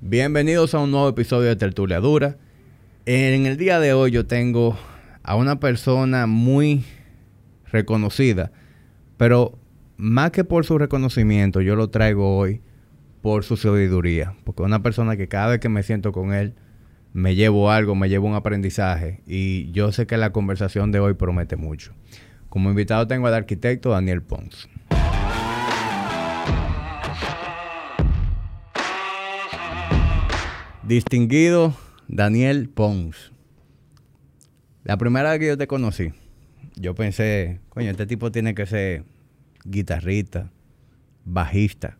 Bienvenidos a un nuevo episodio de Tertulia Dura. En el día de hoy yo tengo a una persona muy reconocida, pero más que por su reconocimiento, yo lo traigo hoy por su sabiduría, porque es una persona que cada vez que me siento con él, me llevo algo, me llevo un aprendizaje y yo sé que la conversación de hoy promete mucho. Como invitado tengo al arquitecto Daniel Pons. Distinguido Daniel Pons. La primera vez que yo te conocí, yo pensé, coño, este tipo tiene que ser guitarrista, bajista.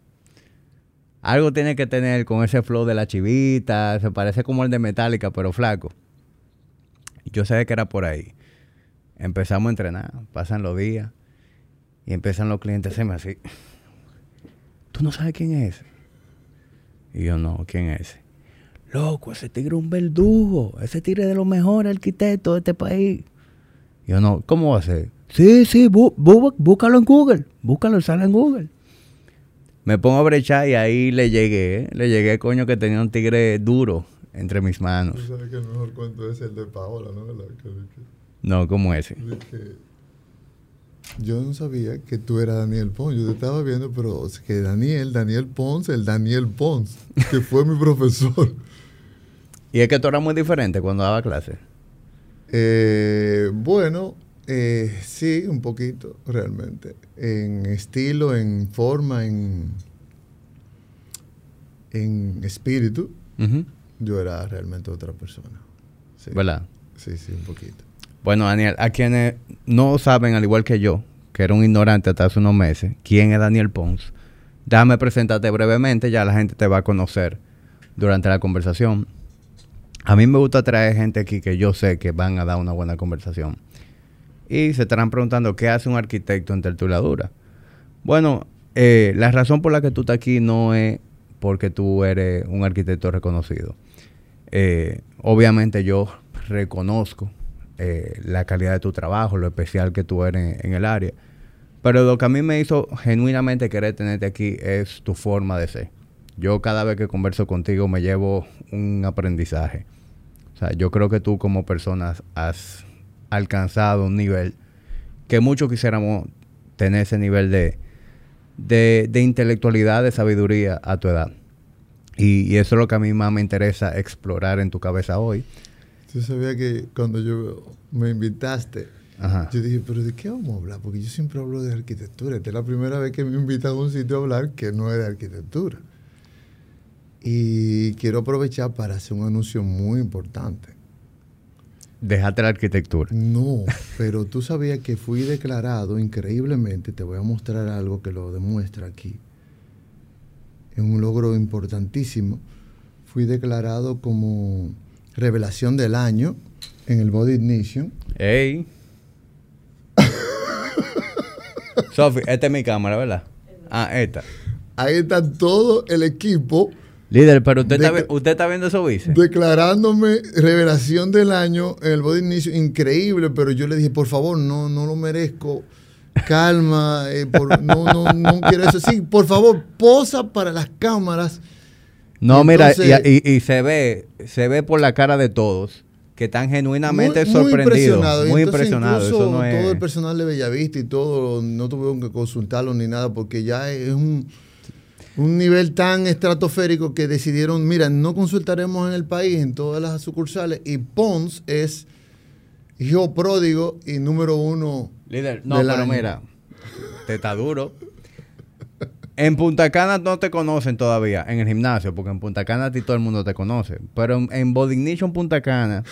Algo tiene que tener con ese flow de la chivita, se parece como el de Metallica, pero flaco. Yo sabía que era por ahí. Empezamos a entrenar, pasan los días y empiezan los clientes a hacerme así. ¿Tú no sabes quién es? Y yo no, ¿quién es? Loco, ese tigre es un verdugo. Ese tigre es de los mejores arquitectos de este país. Yo no, ¿cómo va a ser? Sí, sí, bú, bú, búscalo en Google. Búscalo, sale en Google. Me pongo a brechar y ahí le llegué. Le llegué, coño, que tenía un tigre duro entre mis manos. Tú sabes que el mejor cuento es el de Paola, ¿no? La que- que- No, como ese. que yo no sabía que tú eras Daniel Pons. Yo te estaba viendo, pero que Daniel, Daniel Pons, el Daniel Pons, que fue mi profesor. Y es que tú eras muy diferente cuando daba clase. Eh, bueno, eh, sí, un poquito, realmente. En estilo, en forma, en, en espíritu, yo era realmente otra persona. Sí. ¿Verdad? Sí, sí, un poquito. Bueno, Daniel, a quienes no saben, al igual que yo, que era un ignorante hasta hace unos meses, quién es Daniel Pons, déjame presentarte brevemente, ya la gente te va a conocer durante la conversación. A mí me gusta traer gente aquí que yo sé que van a dar una buena conversación. Y se estarán preguntando, ¿qué hace un arquitecto en tertuladura? Bueno, eh, la razón por la que tú estás aquí no es porque tú eres un arquitecto reconocido. Eh, obviamente yo reconozco eh, la calidad de tu trabajo, lo especial que tú eres en el área. Pero lo que a mí me hizo genuinamente querer tenerte aquí es tu forma de ser. Yo cada vez que converso contigo me llevo un aprendizaje. O sea, yo creo que tú como persona has- alcanzado un nivel que muchos quisiéramos tener ese nivel de, de, de intelectualidad, de sabiduría a tu edad. Y, y eso es lo que a mí más me interesa explorar en tu cabeza hoy. Tú sabías que cuando yo me invitaste, Ajá. yo dije, pero ¿de qué vamos a hablar? Porque yo siempre hablo de arquitectura. Esta es la primera vez que me invitan a un sitio a hablar que no es de arquitectura. Y quiero aprovechar para hacer un anuncio muy importante. Déjate la arquitectura. No, pero tú sabías que fui declarado increíblemente, te voy a mostrar algo que lo demuestra aquí. Es un logro importantísimo. Fui declarado como revelación del año en el Body Ignition. ¡Ey! Sofi, esta es mi cámara, ¿verdad? Ah, esta. Ahí está todo el equipo Líder, pero usted, está, De- vi- usted está viendo eso, vice. declarándome revelación del año en el Body Ignition. Increíble, pero yo le dije, por favor, no, no lo merezco. Calma, eh, por- no, no, no quiero eso. Sí, por favor, posa para las cámaras. No, mira, y, y- y se ve, se ve por la cara de todos que están genuinamente muy, sorprendidos. impresionado. Muy entonces impresionados. Eso no es. Todo el personal de Bellavista y todo, no tuvieron que consultarlo ni nada, porque ya es un, un nivel tan estratosférico que decidieron, mira, no consultaremos en el país, en todas las sucursales, y Pons es hijo pródigo y número uno. Líder, no, pero año. mira, te está duro. En Punta Cana no te conocen todavía en el gimnasio, porque en Punta Cana a ti todo el mundo te conoce. Pero en, en Body Ignition Punta Cana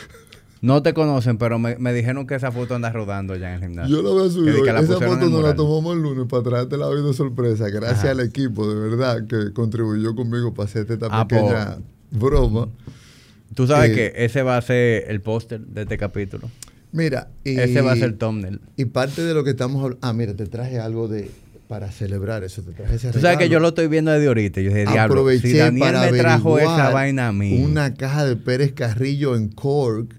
no te conocen, pero me, me dijeron que esa foto anda rodando ya en el gimnasio. Yo la voy a subir. Que- que la Esa foto nos la tomamos el lunes para traerte la vida de sorpresa. Gracias Ajá. al equipo, de verdad, que contribuyó conmigo para hacerte esta Ah, pequeña broma. Tú sabes Eh, que ese va a ser el póster de este capítulo. Mira, y, Ese va a ser el thumbnail. Y parte de lo que estamos hablando. Ah, mira, te traje algo de para celebrar eso. Te traje ese Tú sabes que yo lo estoy viendo desde ahorita. Yo dije, diablo, si Daniel para me trajo esa vaina a mí. Una caja de Pérez Carrillo en Cork.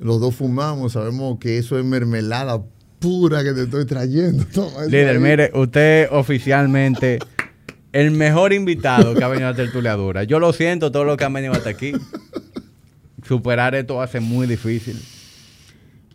Los dos fumamos, sabemos que eso es mermelada pura que te estoy trayendo. Líder, ahí. mire, usted oficialmente el mejor invitado que ha venido a Tertulia Dura. Yo lo siento, todo lo que han venido hasta aquí. Superar esto va a ser muy difícil.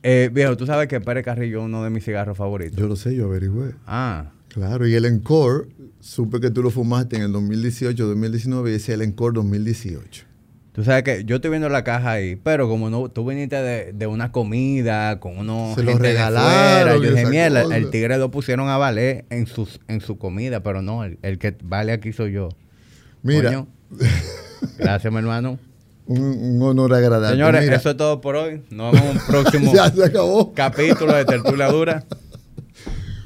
Eh, viejo, tú sabes que Pérez Carrillo es uno de mis cigarros favoritos. Yo lo sé, yo averigüé. Ah. Claro, y el Encore, supe que tú lo fumaste en el 2018, 2019 y ese es el Encore 2018. Tú sabes que yo estoy viendo la caja ahí, pero como no, tú viniste de, una comida con unos Se regalaron. yo dije, mierda, el, tigre lo pusieron a valer en, sus, en su comida, pero no, el, que vale aquí soy yo. Mira. gracias, mi hermano. Un, honor agradable. Señores, eso es todo por hoy. Nos vemos en un próximo ya se acabó. capítulo de Tertulia Dura.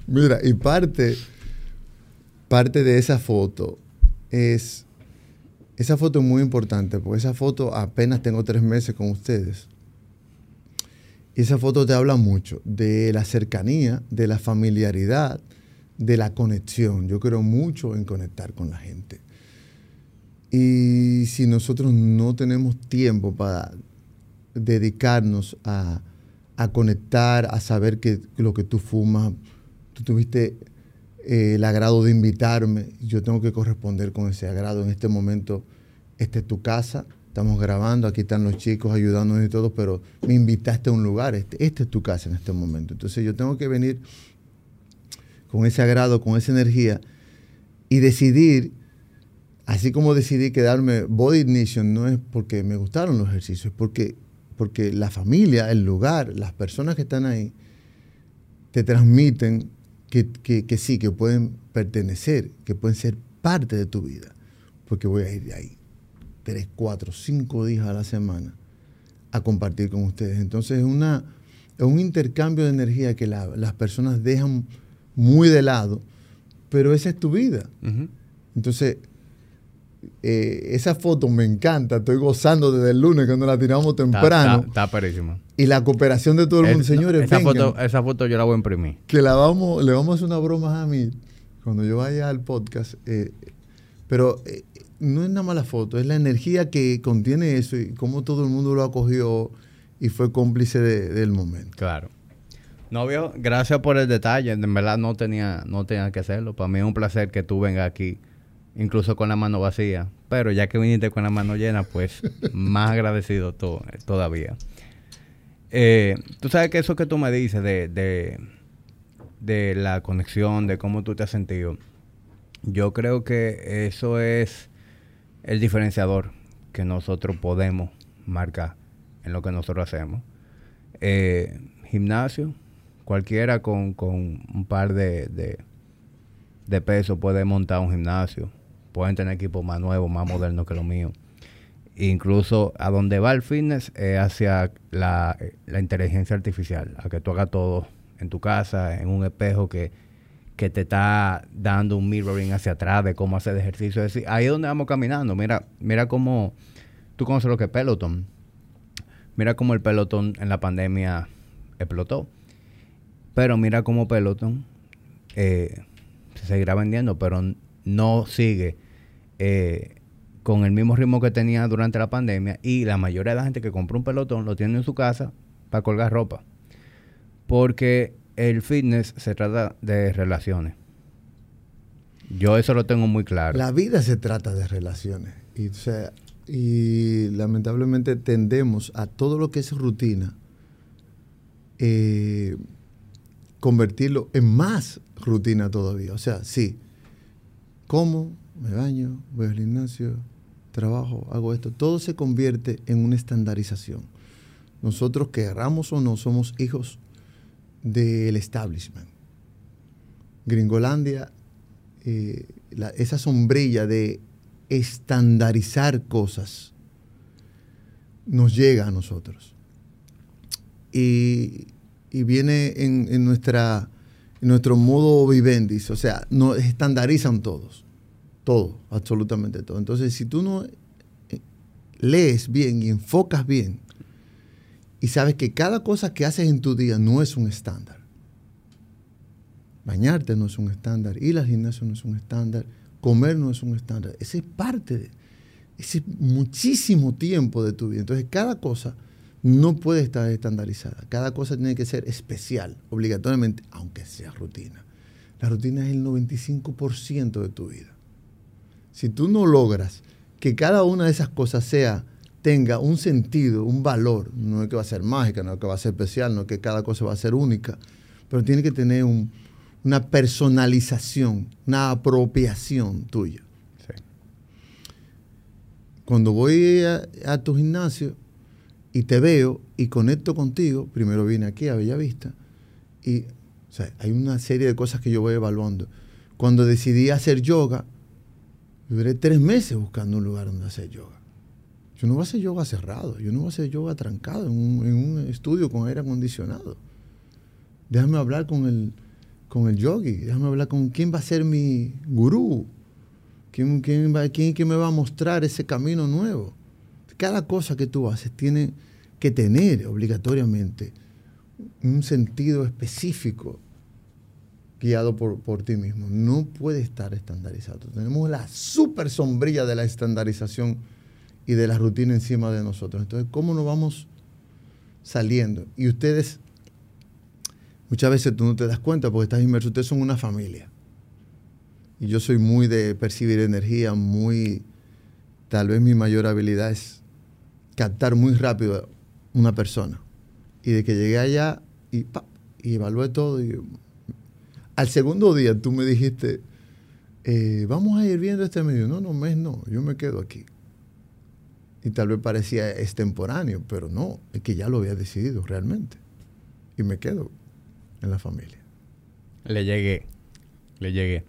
Mira, y parte, parte de esa foto es esa foto es muy importante porque esa foto apenas tengo tres meses con ustedes. Y esa foto te habla mucho de la cercanía, de la familiaridad, de la conexión. Yo creo mucho en conectar con la gente. Y si nosotros no tenemos tiempo para dedicarnos a, conectar, a saber que lo que tú fumas, tú tuviste eh, el agrado de invitarme, yo tengo que corresponder con ese agrado. En este momento, esta es tu casa, estamos grabando, aquí están los chicos ayudándonos y todo, pero me invitaste a un lugar, este, esta es tu casa en este momento. Entonces yo tengo que venir con ese agrado, con esa energía y decidir, así como decidí quedarme Body Ignition, no es porque me gustaron los ejercicios, es porque, porque la familia, el lugar, las personas que están ahí, te transmiten que, sí, que pueden pertenecer, que pueden ser parte de tu vida, porque voy a ir de ahí, tres, cuatro, cinco días a la semana a compartir con ustedes. Entonces es, una, es un intercambio de energía que las personas dejan muy de lado, pero esa es tu vida. Entonces, eh, esa foto me encanta, estoy gozando desde el lunes cuando la tiramos temprano. Está, está, Y la cooperación de todo el mundo, señores. Esa, foto, esa foto yo la voy a imprimir. Que la vamos, le vamos a hacer una broma a mí cuando yo vaya al podcast. Eh, pero eh, no es nada más la foto, es la energía que contiene eso y cómo todo el mundo lo acogió y fue cómplice del momento. Claro. No, viejo, gracias por el detalle. En verdad no tenía, no tenía que hacerlo. Para mí es un placer que tú vengas aquí incluso con la mano vacía. Pero ya que viniste con la mano llena, pues más agradecido todavía. Eh, tú sabes que eso que tú me dices de, de, la conexión, de cómo tú te has sentido, yo creo que eso es el diferenciador que nosotros podemos marcar en lo que nosotros hacemos. Eh, gimnasio, cualquiera con, un par de, de, de pesos puede montar un gimnasio pueden tener equipos más nuevos, más modernos que los míos. Incluso a donde va el fitness es hacia la, inteligencia artificial, a que tú hagas todo en tu casa, en un espejo que, que te está dando un mirroring hacia atrás de cómo hacer ejercicio. Es decir, ahí es donde vamos caminando. Mira, mira cómo tú conoces lo que es Peloton. Mira cómo el Peloton en la pandemia explotó. Pero mira cómo Peloton eh, se seguirá vendiendo, pero no sigue eh, con el mismo ritmo que tenía durante la pandemia y la mayoría de la gente que compra un pelotón lo tiene en su casa para colgar ropa. Porque el fitness se trata de relaciones. Yo eso lo tengo muy claro. La vida se trata de relaciones. Y, y lamentablemente tendemos a todo lo que es rutina eh, convertirlo en más rutina todavía. O sea, sí, como, me baño, voy al gimnasio, trabajo, hago esto. Todo se convierte en una estandarización. Nosotros, querramos o no, somos hijos del establishment. Gringolandia, eh, esa sombrilla de estandarizar cosas nos llega a nosotros. Y, viene en nuestra nuestro modo vivendis, o sea, nos estandarizan todos, todo, absolutamente todo. Entonces, si tú no eh, lees bien y enfocas bien y sabes que cada cosa que haces en tu día no es un estándar, bañarte no es un estándar, ir al gimnasio no es un estándar, comer no es un estándar, ese es parte de, ese muchísimo tiempo de tu vida. Entonces, cada cosa no puede estar estandarizada. Cada cosa tiene que ser especial, obligatoriamente, aunque sea rutina. La rutina es el 95% de tu vida. si tú no logras que cada una de esas cosas sea tenga un sentido, un valor, no es que va a ser mágica, no es que va a ser especial, no es que cada cosa va a ser única, pero tiene que tener una personalización, una apropiación tuya. Cuando voy a, tu gimnasio y te veo y conecto contigo, primero vine aquí a Bellavista y hay una serie de cosas que yo voy evaluando. Cuando decidí hacer yoga, duré tres meses buscando un lugar donde hacer yoga. Yo no voy a hacer yoga cerrado, yo no voy a hacer yoga trancado en un, estudio con aire acondicionado. Déjame hablar con el, con el yogi, déjame hablar con quién va a ser mi gurú, quién, quién, quién, quién me va a mostrar ese camino nuevo. Cada cosa que tú haces tiene que tener obligatoriamente un sentido específico guiado por, por, ti mismo. No puede estar estandarizado. Tenemos la super sombrilla de la estandarización y de la rutina encima de nosotros. Entonces, ¿cómo nos vamos saliendo? Y ustedes, muchas veces tú no te das cuenta porque estás inmerso, ustedes son una familia. Y yo soy muy de percibir energía, muy, tal vez mi mayor habilidad es captar muy rápido una persona. Y de que llegué allá y, evalué todo y al segundo día tú me dijiste, eh, vamos a ir viendo este medio. No, no, mes no, yo me quedo aquí. Y tal vez parecía extemporáneo, pero no, es que ya lo había decidido realmente. Y me quedo en la familia. Le llegué, le llegué.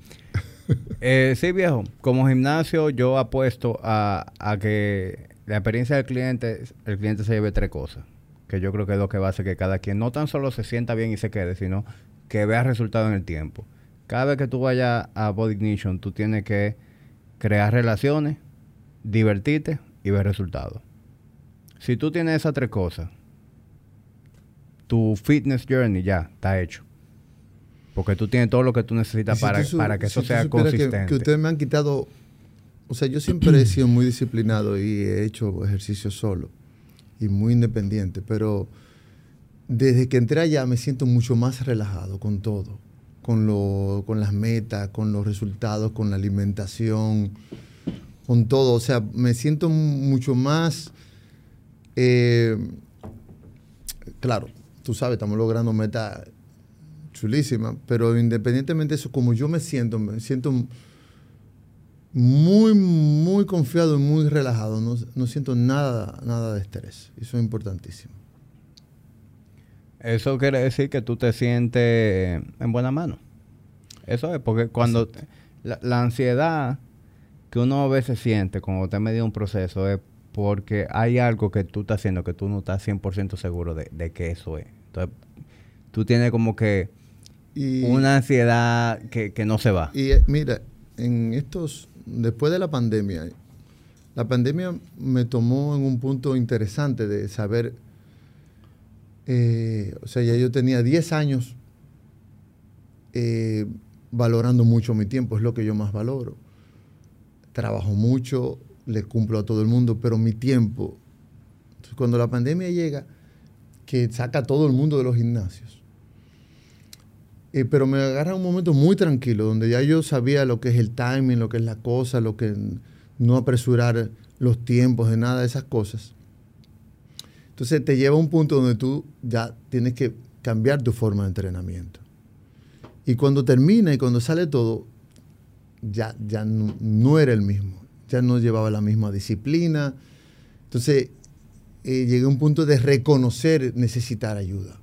eh, sí, viejo, como gimnasio yo apuesto a, a que la experiencia del cliente, el cliente se lleve tres cosas, que yo creo que es lo que va a hacer que cada quien no tan solo se sienta bien y se quede, sino que veas resultado en el tiempo. Cada vez que tú vayas a Body Ignition, tú tienes que crear relaciones, divertirte y ver resultados. Si tú tienes esas tres cosas, tu fitness journey ya está hecho. Porque tú tienes todo lo que tú necesitas para, para que eso sea consistente. Que, ustedes me han quitado. O sea, yo siempre he sido muy disciplinado y he hecho ejercicio solo y muy independiente, pero desde que entré allá me siento mucho más relajado con todo, con, lo, con las metas, con los resultados, con la alimentación, con todo. O sea, me siento mucho más... Eh, claro, tú sabes, estamos logrando metas chulísimas, pero independientemente de eso, como yo me siento, me siento muy, muy confiado y muy relajado. No, no siento nada, nada de estrés. Eso es importantísimo. Eso quiere decir que tú te sientes en buena mano. Eso es porque cuando la, ansiedad que uno a veces siente cuando te medio un proceso es porque hay algo que tú estás haciendo que tú no estás 100% seguro de, que eso es. Entonces, tú tienes como que una ansiedad que, que, no se va. Y eh, mira, en estos, después de la pandemia, la pandemia me tomó en un punto interesante de saber eh, o sea, ya yo tenía 10 años eh, valorando mucho mi tiempo, es lo que yo más valoro. Trabajo mucho, le cumplo a todo el mundo, pero mi tiempo, cuando la pandemia llega, que saca a todo el mundo de los gimnasios, eh, pero me agarra un momento muy tranquilo, donde ya yo sabía lo que es el timing, lo que es la cosa, lo que no apresurar los tiempos de nada esas cosas. Entonces te lleva a un punto donde tú ya tienes que cambiar tu forma de entrenamiento. Y cuando termina y cuando sale todo, ya, ya no, era el mismo, ya no llevaba la misma disciplina. Entonces eh, llegué a un punto de reconocer necesitar ayuda.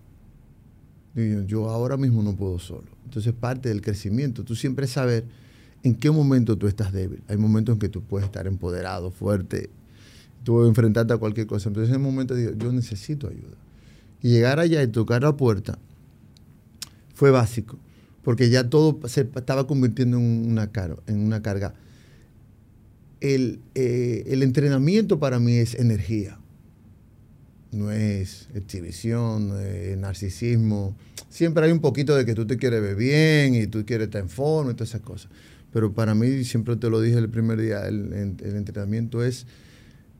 Yo ahora mismo no puedo solo. Entonces parte del crecimiento, tú siempre saber en qué momento tú estás débil. Hay momentos en que tú puedes estar empoderado, fuerte, tú enfrentarte a cualquier cosa. Entonces en ese momento digo, yo necesito ayuda. Y llegar allá y tocar la puerta fue básico, porque ya todo se estaba convirtiendo en una, en una carga. Eh, el entrenamiento para mí es energía, no es exhibición, narcisismo. Siempre hay un poquito de que tú te quieres ver bien y tú quieres estar en forma y todas esas cosas. Pero para mí, siempre te lo dije el primer día, el, entrenamiento es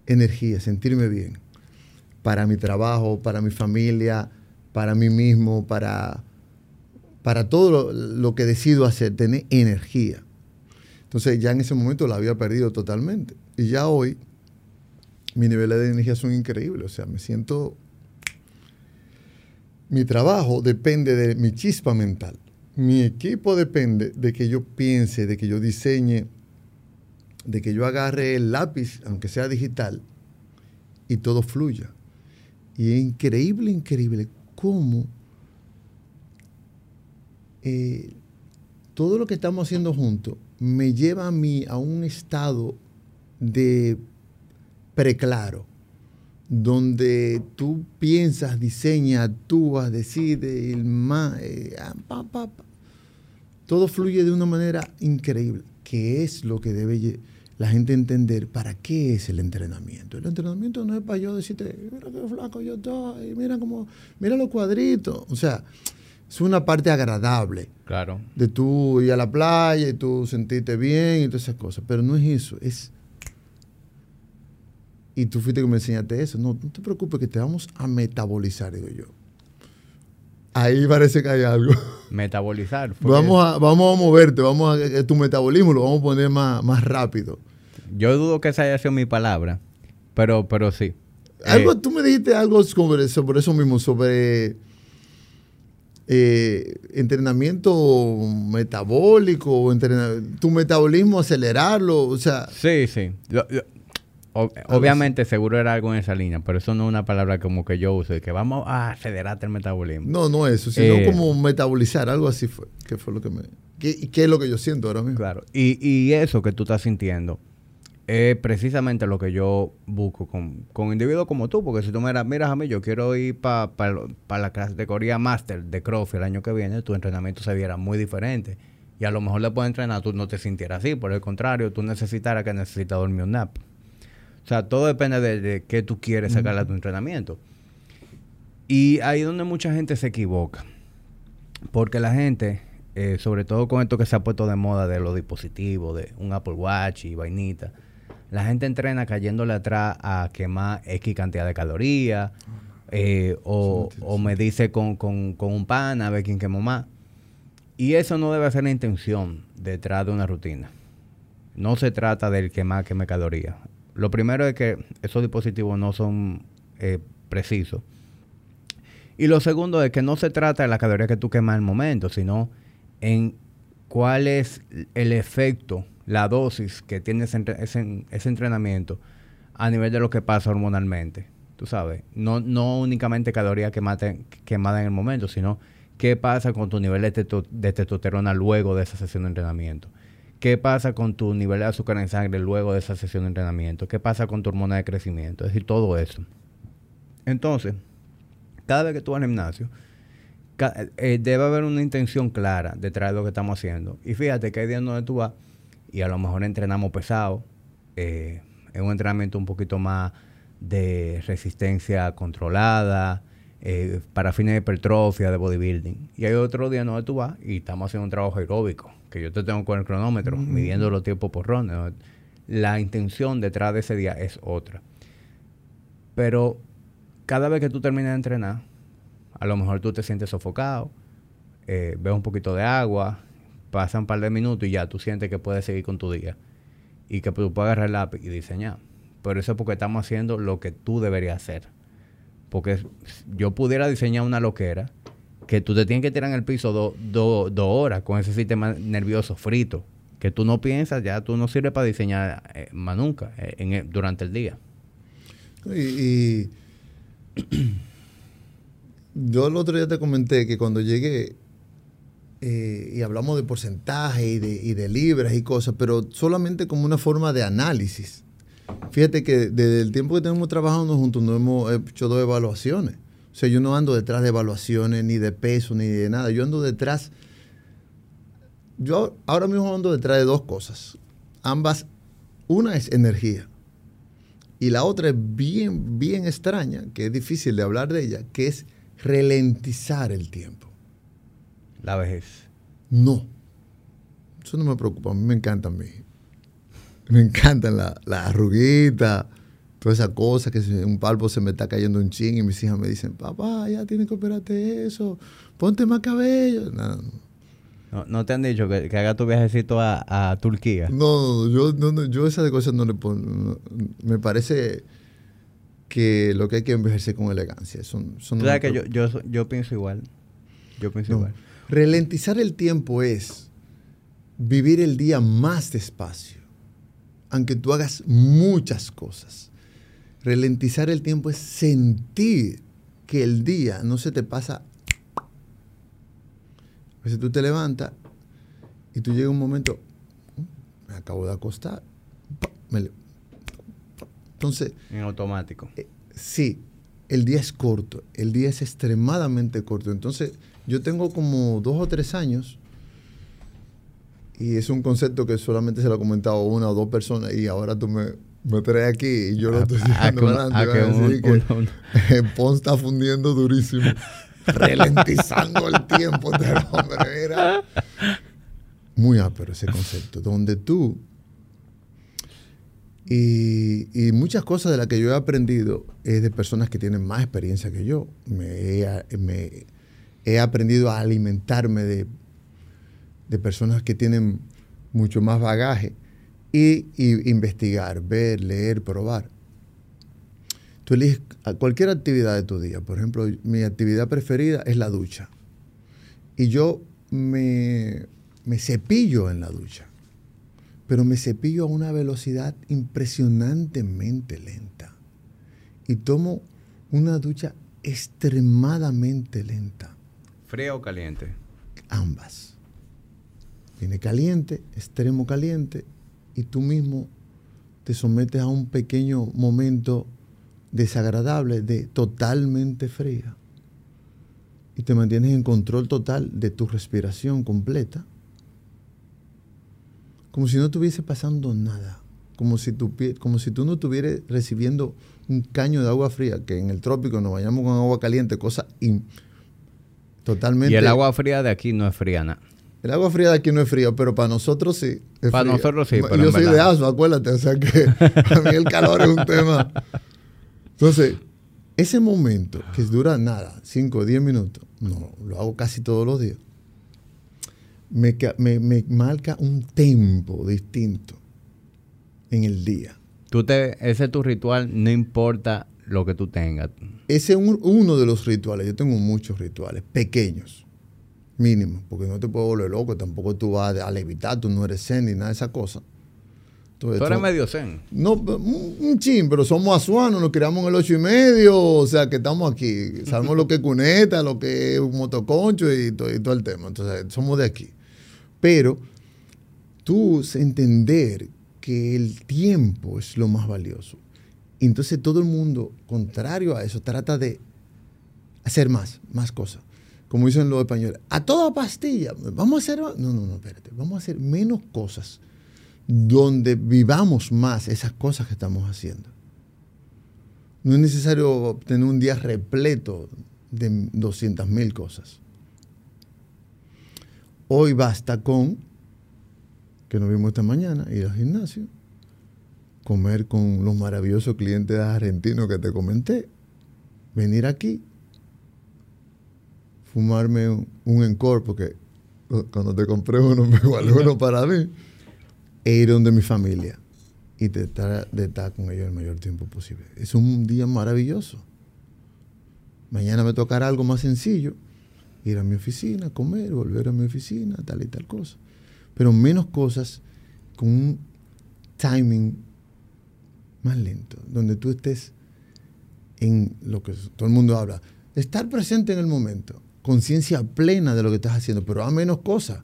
energía, sentirme bien para mi trabajo, para mi familia, para mí mismo, para, para todo lo, que decido hacer, tener energía. Entonces ya en ese momento la había perdido totalmente. Y ya hoy mis niveles de energía son increíbles. O sea, me siento... Mi trabajo depende de mi chispa mental. Mi equipo depende de que yo piense, de que yo diseñe, de que yo agarre el lápiz, aunque sea digital, y todo fluya. Y es increíble, increíble cómo eh, todo lo que estamos haciendo juntos me lleva a mí a un estado de preclaro, donde tú piensas, diseñas, actúas, decides, el más, eh, ah, todo fluye de una manera increíble, que es lo que debe la gente entender para qué es el entrenamiento. El entrenamiento no es para yo decirte, mira qué flaco yo estoy, mira cómo, mira los cuadritos. O sea, es una parte agradable. Claro. De tú ir a la playa y tú sentirte bien y todas esas cosas. Pero no es eso, es... Y tú fuiste que me enseñaste eso. No, no te preocupes que te vamos a metabolizar, digo yo. Ahí parece que hay algo. Metabolizar. Vamos a, vamos a moverte, vamos a, tu metabolismo lo vamos a poner más, más rápido. Yo dudo que esa haya sido mi palabra, pero, pero sí. Algo, eh, tú me dijiste algo sobre, sobre eso mismo, sobre eh, entrenamiento metabólico, tu metabolismo acelerarlo, o sea... Sí, sí. Obviamente seguro era algo en esa línea, pero eso no es una palabra como que yo uso, de que vamos a acelerarte el metabolismo. No, no eso, sino eh, como metabolizar, algo así fue, que fue lo que me... ¿Qué, es lo que yo siento ahora mismo? Claro, y, y eso que tú estás sintiendo, es precisamente lo que yo busco con, con individuos como tú, porque si tú me miras a mí, yo quiero ir para pa, la categoría Master de CrossFit el año que viene, tu entrenamiento se viera muy diferente. Y a lo mejor le puedes entrenar, tú no te sintieras así, por el contrario, tú necesitaras que necesitas dormir un nap. O sea, todo depende de, de qué tú quieres sacarle a tu entrenamiento. Y ahí es donde mucha gente se equivoca. Porque la gente, eh, sobre todo con esto que se ha puesto de moda de los dispositivos, de un Apple Watch y vainita, la gente entrena cayéndole atrás a quemar X cantidad de calorías, eh, o, me dice con, con, un pan a ver quién quemó más. Y eso no debe ser la intención detrás de una rutina. No se trata del quemar, queme calorías. Lo primero es que esos dispositivos no son eh, precisos. Y lo segundo es que no se trata de la caloría que tú quemas en el momento, sino en cuál es el efecto la dosis que tiene ese, entrenamiento a nivel de lo que pasa hormonalmente. Tú sabes, no, no únicamente calorías que quemadas en el momento, sino qué pasa con tu nivel de, testosterona luego de esa sesión de entrenamiento. ¿Qué pasa con tu nivel de azúcar en sangre luego de esa sesión de entrenamiento? ¿Qué pasa con tu hormona de crecimiento? Es decir, todo eso. Entonces, cada vez que tú vas al gimnasio, eh, debe haber una intención clara detrás de lo que estamos haciendo. Y fíjate que hay días donde tú vas y a lo mejor entrenamos pesado. Eh, es un entrenamiento un poquito más de resistencia controlada, eh, para fines de hipertrofia, de bodybuilding. Y hay otro día donde tú vas y estamos haciendo un trabajo aeróbico, que yo te tengo con el cronómetro, midiendo los tiempos por ronda. La intención detrás de ese día es otra. Pero cada vez que tú terminas de entrenar, a lo mejor tú te sientes sofocado, eh, ves un poquito de agua, pasan un par de minutos y ya tú sientes que puedes seguir con tu día. Y que tú puedes agarrar el lápiz y diseñar. Pero eso es porque estamos haciendo lo que tú deberías hacer. Porque yo pudiera diseñar una loquera que tú te tienes que tirar en el piso dos horas con ese sistema nervioso frito. Que tú no piensas, ya tú no sirves para diseñar eh, más nunca eh, durante el día. y yo el otro día te comenté que cuando llegué eh, y hablamos de porcentaje y de, y de, libras y cosas, pero solamente como una forma de análisis. Fíjate que desde el tiempo que tenemos trabajando juntos no hemos hecho dos evaluaciones. O sea, yo no ando detrás de evaluaciones, ni de peso, ni de nada. Yo ando detrás. Yo ahora mismo ando detrás de dos cosas. Ambas, una es energía. Y la otra es bien, bien extraña, que es difícil de hablar de ella, que es ralentizar el tiempo. La vejez. No. Eso no me preocupa. A mí me encantan a mí. Me encantan las la arruguitas, toda esa cosa que un palpo se me está cayendo un ching y mis hijas me dicen, papá, ya tienes que operarte eso, ponte más cabello. No, no te han dicho que, que haga tu viajecito a, a Turquía. No, no, yo, no, no, yo esas cosas no le pongo. me parece que lo que hay que envejecer con elegancia. Son, son sabes que yo, yo, yo pienso igual. Yo pienso igual. Ralentizar el tiempo es vivir el día más despacio, aunque tú hagas muchas cosas. Ralentizar el tiempo es sentir que el día no se te pasa. A veces tú te levantas y tú llega un momento, "Mm, me acabo de acostar. pa, me le-". Entonces, En automático. eh, sí, el día es corto, el día es extremadamente corto. Entonces, yo tengo como dos o tres años y es un concepto que solamente se lo he comentado a una o dos personas y ahora tú me, me traes aquí y yo lo A- estoy diciendo un- adelante, a van que a decir un- que un- el Pon está fundiendo durísimo, ralentizando el tiempo del hombre. Muy ápero ese concepto, donde tú y, y muchas cosas de las que yo he aprendido es de personas que tienen más experiencia que yo. Me he, me he aprendido a alimentarme de, de personas que tienen mucho más bagaje y, y investigar, ver, leer, probar. Tú eliges cualquier actividad de tu día. Por ejemplo, mi actividad preferida es la ducha. Y yo me, me cepillo en la ducha pero me cepillo a una velocidad impresionantemente lenta. Y tomo una ducha extremadamente lenta, ¿Fría o caliente? ambas. Viene caliente, extremo caliente, y tú mismo te sometes a un pequeño momento desagradable de totalmente fría. Y te mantienes en control total de tu respiración completa como si no estuviese pasando nada, como si, tu como si tú no estuvieras recibiendo un caño de agua fría, que en el trópico nos bañamos con agua caliente, cosa in- totalmente... Y el agua fría de aquí no es fría nada. El agua fría de aquí no es fría, pero para nosotros sí. Para fría. nosotros sí, pero Yo soy de asma, acuérdate, o sea que a mí el calor es un tema. Entonces, ese momento que dura nada, 5 o 10 minutos, no, lo hago casi todos los días, me, me- me marca un tempo distinto en el día. Tú te, ese es tu ritual, no importa lo que tú tengas. Ese es un- uno de los rituales. Yo tengo muchos rituales, pequeños, mínimos, porque no te puedo volver loco, tampoco tú vas a levitar, tú no eres zen ni nada de esa cosa. Entonces, Tú eres medio zen. No, un, un chin, pero somos azuanos, nos criamos en el ocho y medio, o sea que estamos aquí. Sabemos lo que es cuneta, lo que es un motoconcho y, y todo el tema. Entonces, somos de aquí. Pero tú entender que el tiempo es lo más valioso. Entonces todo el mundo, contrario a eso, trata de hacer más, más cosas. Como dicen los españoles, a toda pastilla, vamos a hacer. No, no, no, espérate, vamos a hacer menos cosas donde vivamos más esas cosas que estamos haciendo. No es necesario tener un día repleto de 200 mil cosas. Hoy basta con, que nos vimos esta mañana, ir al gimnasio, comer con los maravillosos clientes argentinos que te comenté, venir aquí, fumarme un, un encore, porque cuando te compré uno me igualé uno para mí, e ir donde mi familia y tratar de estar con ellos el mayor tiempo posible. Es un día maravilloso. Mañana me tocará algo más sencillo, ir a mi oficina, comer, volver a mi oficina, tal y tal cosa. Pero menos cosas con un timing más lento, donde tú estés en lo que todo el mundo habla, estar presente en el momento, conciencia plena de lo que estás haciendo, pero a menos cosas.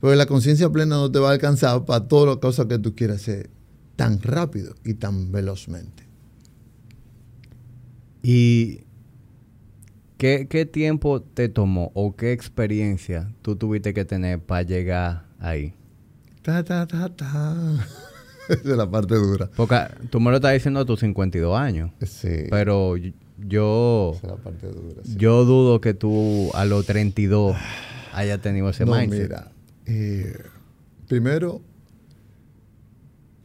Porque la conciencia plena no te va a alcanzar para todas las cosas que tú quieras hacer tan rápido y tan velozmente. ¿Y qué, qué tiempo te tomó o qué experiencia tú tuviste que tener para llegar ahí? Ta, ta, ta, ta. Esa es la parte dura. Porque tú me lo estás diciendo a tus 52 años. Sí. Pero yo, Esa es la parte dura. sí. yo dudo que tú a los 32 hayas tenido ese No, mindset. mira. eh, primero,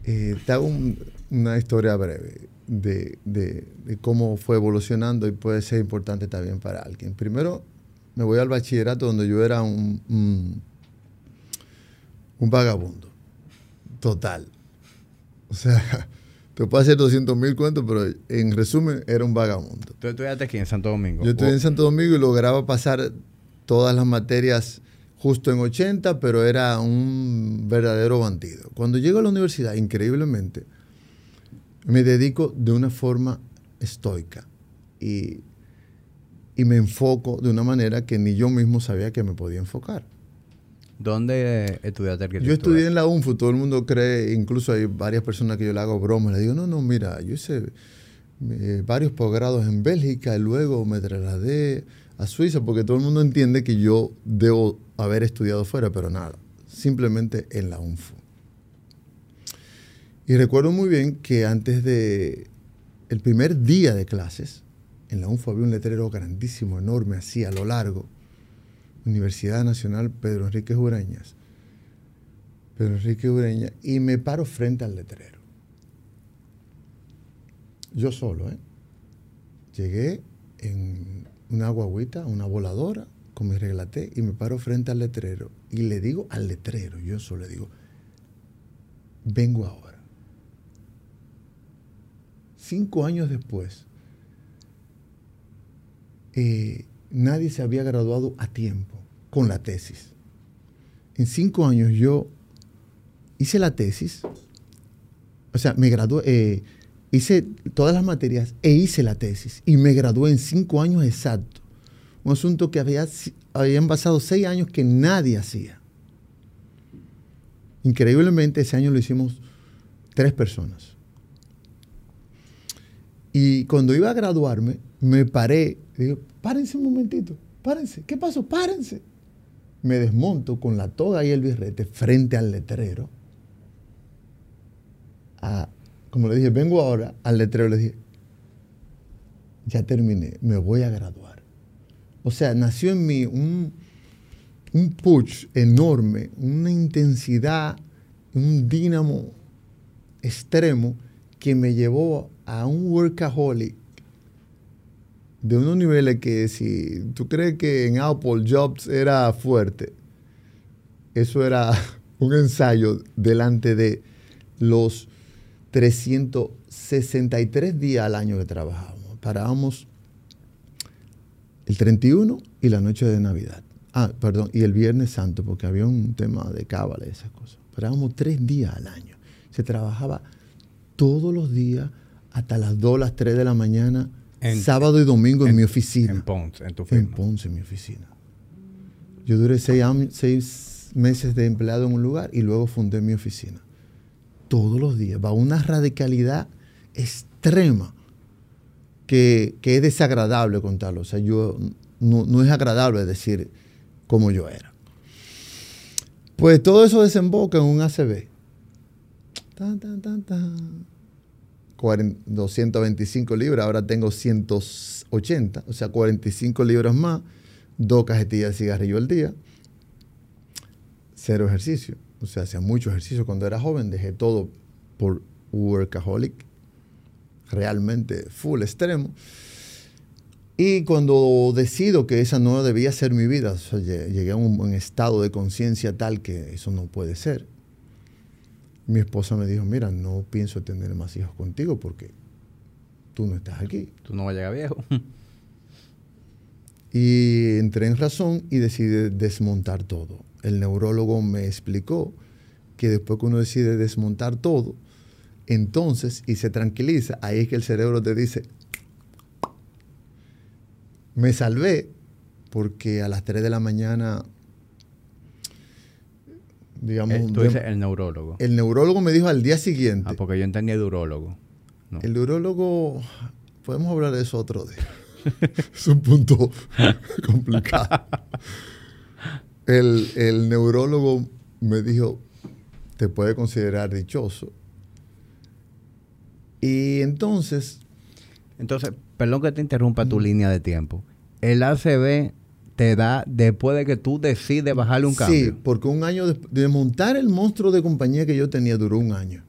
eh, te hago un- una historia breve de, de- de cómo fue evolucionando y puede ser importante también para alguien. Primero, me voy al bachillerato donde yo era un, un- un vagabundo. Total. O sea, te puedo hacer 200 mil cuentos, pero en resumen, era un vagabundo. ¿Tú estudiaste aquí en Santo Domingo? Yo estudié en Santo Domingo y lograba pasar todas las materias justo en 80, pero era un verdadero bandido. Cuando llego a la universidad, increíblemente, me dedico de una forma estoica y, y me enfoco de una manera que ni yo mismo sabía que me podía enfocar. ¿Dónde estudiaste arquitectura? Yo estudié en la UNFU, todo el mundo cree, incluso hay varias personas que yo le hago bromas, le digo, no, no, mira, yo hice eh, varios posgrados en Bélgica y luego me trasladé a Suiza porque todo el mundo entiende que yo debo haber estudiado fuera, pero nada, simplemente en la UNFU. Y recuerdo muy bien que antes de el primer día de clases, en la UNFU había un letrero grandísimo, enorme, así a lo largo, Universidad Nacional Pedro Enrique Ureñas. Pedro Enrique Ureña, y me paro frente al letrero. Yo solo, ¿eh? Llegué en una guaguita, una voladora, con mi reglaté, y me paro frente al letrero. Y le digo al letrero, yo solo le digo, vengo ahora. Cinco años después, eh, nadie se había graduado a tiempo con la tesis. En cinco años yo hice la tesis, o sea, me gradué, eh, hice todas las materias e hice la tesis y me gradué en cinco años exactos. Un asunto que había, habían pasado seis años que nadie hacía. Increíblemente ese año lo hicimos tres personas. Y cuando iba a graduarme, me paré, digo, párense un momentito, párense, ¿qué pasó? Párense. Me desmonto con la toga y el birrete frente al letrero. como le dije, vengo ahora al letrero, le dije, ya terminé, me voy a graduar. O sea, nació en mí un, un push enorme, una intensidad, un dínamo extremo que me llevó a un workaholic de unos niveles que si tú crees que en Apple Jobs era fuerte, eso era un ensayo delante de los 363 días al año que trabajábamos. Parábamos el 31 y la noche de Navidad. Ah, perdón, y el Viernes Santo, porque había un tema de cábala y esas cosas. Parábamos tres días al año. Se trabajaba todos los días hasta las 2, las 3 de la mañana, sábado y domingo en, mi oficina. En Ponce, en tu firma. En Ponce, en mi oficina. Yo duré seis, seis meses de empleado en un lugar y luego fundé mi oficina. Todos los días. Va una radicalidad extrema que, es desagradable contarlo. O sea, yo, no, no es agradable decir cómo yo era. Pues todo eso desemboca en un ACB. Tan, tan, tan, tan. 225 libras, ahora tengo 180, o sea, 45 libras más, dos cajetillas de cigarrillo al día, cero ejercicio. O sea, hacía mucho ejercicio cuando era joven, dejé todo por workaholic, realmente full extremo. Y cuando decido que esa no debía ser mi vida, llegué a un estado de conciencia tal que eso no puede ser mi esposa me dijo, mira, no pienso tener más hijos contigo porque tú no estás aquí. Tú no vas a llegar viejo. y entré en razón y decidí desmontar todo. El neurólogo me explicó que después que uno decide desmontar todo, entonces, y se tranquiliza, ahí es que el cerebro te dice, me salvé porque a las 3 de la mañana digamos... Eh, tú dices el neurólogo. El neurólogo me dijo al día siguiente. Ah, porque yo entendía el neurólogo. El neurólogo, podemos hablar de eso otro día. es un punto complicado. El, el neurólogo me dijo, te puede considerar dichoso. Y entonces... Entonces, perdón que te interrumpa tu línea de tiempo. El ACB te da después de que tú decides bajarle un cambio. Sí, porque un año de, montar el monstruo de compañía que yo tenía duró un año.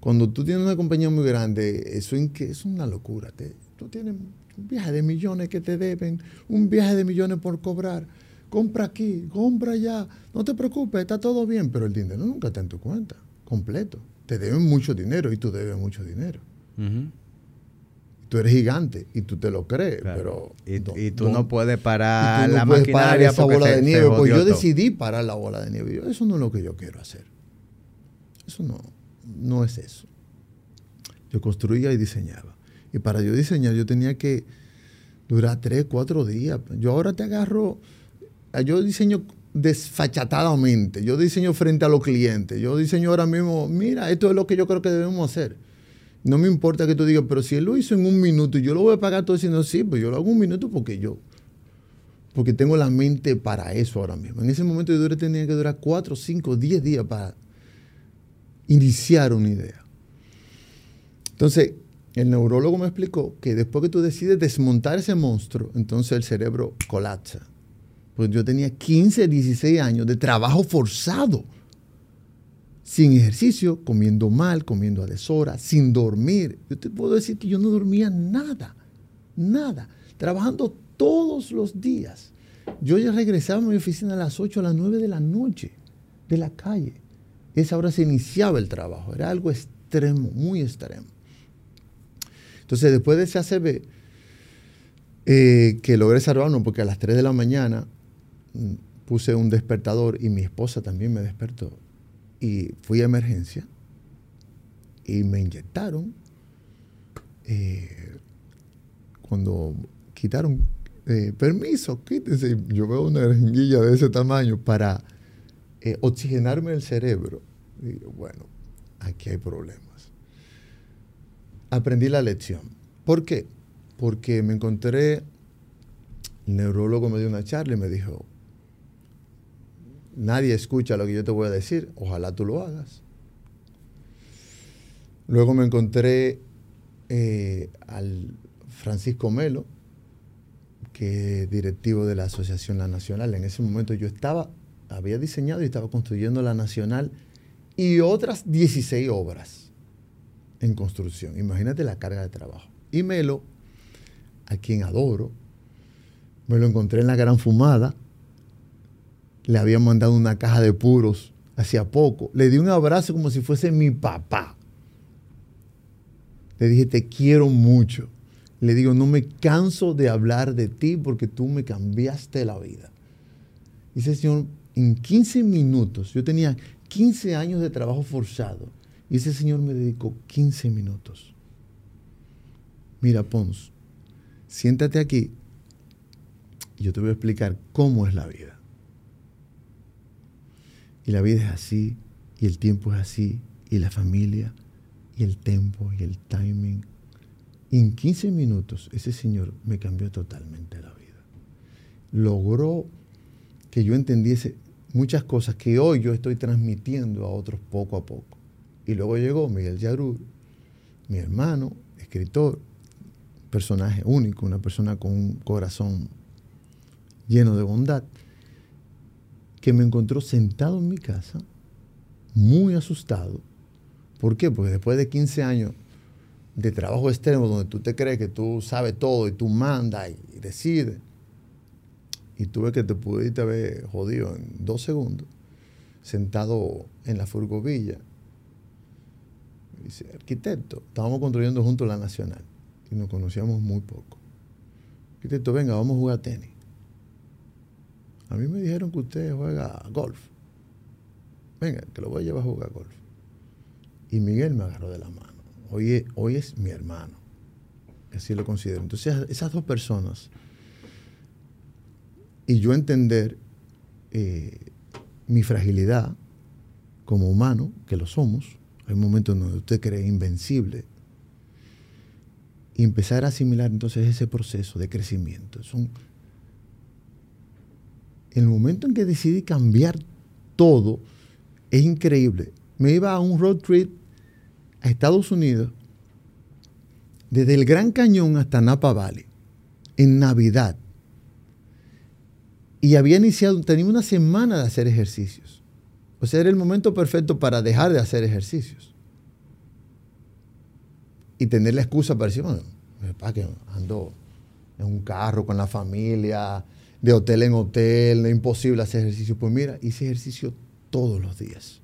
Cuando tú tienes una compañía muy grande, eso es una locura. tú tienes un viaje de millones que te deben, un viaje de millones por cobrar. compra aquí, compra allá, no te preocupes, está todo bien, pero el dinero nunca está en tu cuenta, completo. Te deben mucho dinero y tú debes mucho dinero. Tú eres gigante y tú te lo crees, pero... Y, tú no puedes parar la maquinaria esa bola de nieve, porque yo decidí parar la bola de nieve. eso no es lo que yo quiero hacer. Eso no, no es eso. Yo construía y diseñaba. Y para yo diseñar yo tenía que durar tres, cuatro días. Yo ahora te agarro, yo diseño desfachatadamente, yo diseño frente a los clientes, yo diseño ahora mismo, mira, esto es lo que yo creo que debemos hacer. No me importa que tú digas, pero si él lo hizo en un minuto y yo lo voy a pagar todo diciendo, sí, pues yo lo hago un minuto porque yo, porque tengo la mente para eso ahora mismo. En ese momento yo tenía que durar cuatro, cinco, diez días para iniciar una idea. Entonces, el neurólogo me explicó que después que tú decides desmontar ese monstruo, entonces el cerebro colapsa. Pues yo tenía 15, 16 años de trabajo forzado, sin ejercicio, comiendo mal, comiendo a deshora, sin dormir. Yo te puedo decir que yo no dormía nada, nada, trabajando todos los días. Yo ya regresaba a mi oficina a las 8, a las 9 de la noche, de la calle. Esa hora se iniciaba el trabajo, era algo extremo, muy extremo. Entonces, después de ese ACB, eh, que logré salvarnos, porque a las 3 de la mañana mm, puse un despertador y mi esposa también me despertó. Y fui a emergencia y me inyectaron. Eh, cuando quitaron eh, permiso, quítense. Yo veo una jeringuilla de ese tamaño para oxigenarme el cerebro. Y digo, bueno, aquí hay problemas aprendí la lección. ¿Por qué? Porque me encontré, el neurólogo me dio una charla y me dijo, nadie escucha lo que yo te voy a decir, ojalá tú lo hagas. Luego me encontré eh, al Francisco Melo, que es directivo de la Asociación La Nacional. En ese momento yo estaba, había diseñado y estaba construyendo la Nacional y otras 16 obras en construcción. Imagínate la carga de trabajo. Y Melo, a quien adoro, me lo encontré en la Gran Fumada. Le había mandado una caja de puros hacía poco. Le di un abrazo como si fuese mi papá. Le dije, te quiero mucho. Le digo, no me canso de hablar de ti porque tú me cambiaste la vida. Dice, señor, en 15 minutos, yo tenía 15 años de trabajo forzado y ese señor me dedicó 15 minutos. Mira, Pons, siéntate aquí yo te voy a explicar cómo es la vida. Y la vida es así, y el tiempo es así, y la familia, y el tiempo, y el timing. Y en 15 minutos ese señor me cambió totalmente la vida. Logró que yo entendiese muchas cosas que hoy yo estoy transmitiendo a otros poco a poco. Y luego llegó Miguel Yarur, mi hermano, escritor, personaje único, una persona con un corazón lleno de bondad, que me encontró sentado en mi casa, muy asustado. ¿Por qué? Porque después de 15 años de trabajo extremo, donde tú te crees que tú sabes todo y tú mandas y, decides, y tú que te pudiste haber jodido en dos segundos, sentado en la furgovilla, Dice, arquitecto, estábamos construyendo juntos la Nacional y nos conocíamos muy poco. Arquitecto, venga, vamos a jugar tenis. A mí me dijeron que usted juega golf. Venga, que lo voy a llevar a jugar golf. Y Miguel me agarró de la mano. Hoy es, hoy es mi hermano. Así lo considero. Entonces, esas dos personas y yo entender eh, mi fragilidad como humano, que lo somos, hay momentos donde usted cree invencible. Y empezar a asimilar entonces ese proceso de crecimiento. Son, el momento en que decidí cambiar todo, es increíble. Me iba a un road trip a Estados Unidos, desde el Gran Cañón hasta Napa Valley, en Navidad. Y había iniciado, tenía una semana de hacer ejercicios. O sea, era el momento perfecto para dejar de hacer ejercicios. Y tener la excusa para decir, bueno, ando en un carro con la familia, de hotel en hotel, imposible hacer ejercicio. Pues mira, hice ejercicio todos los días.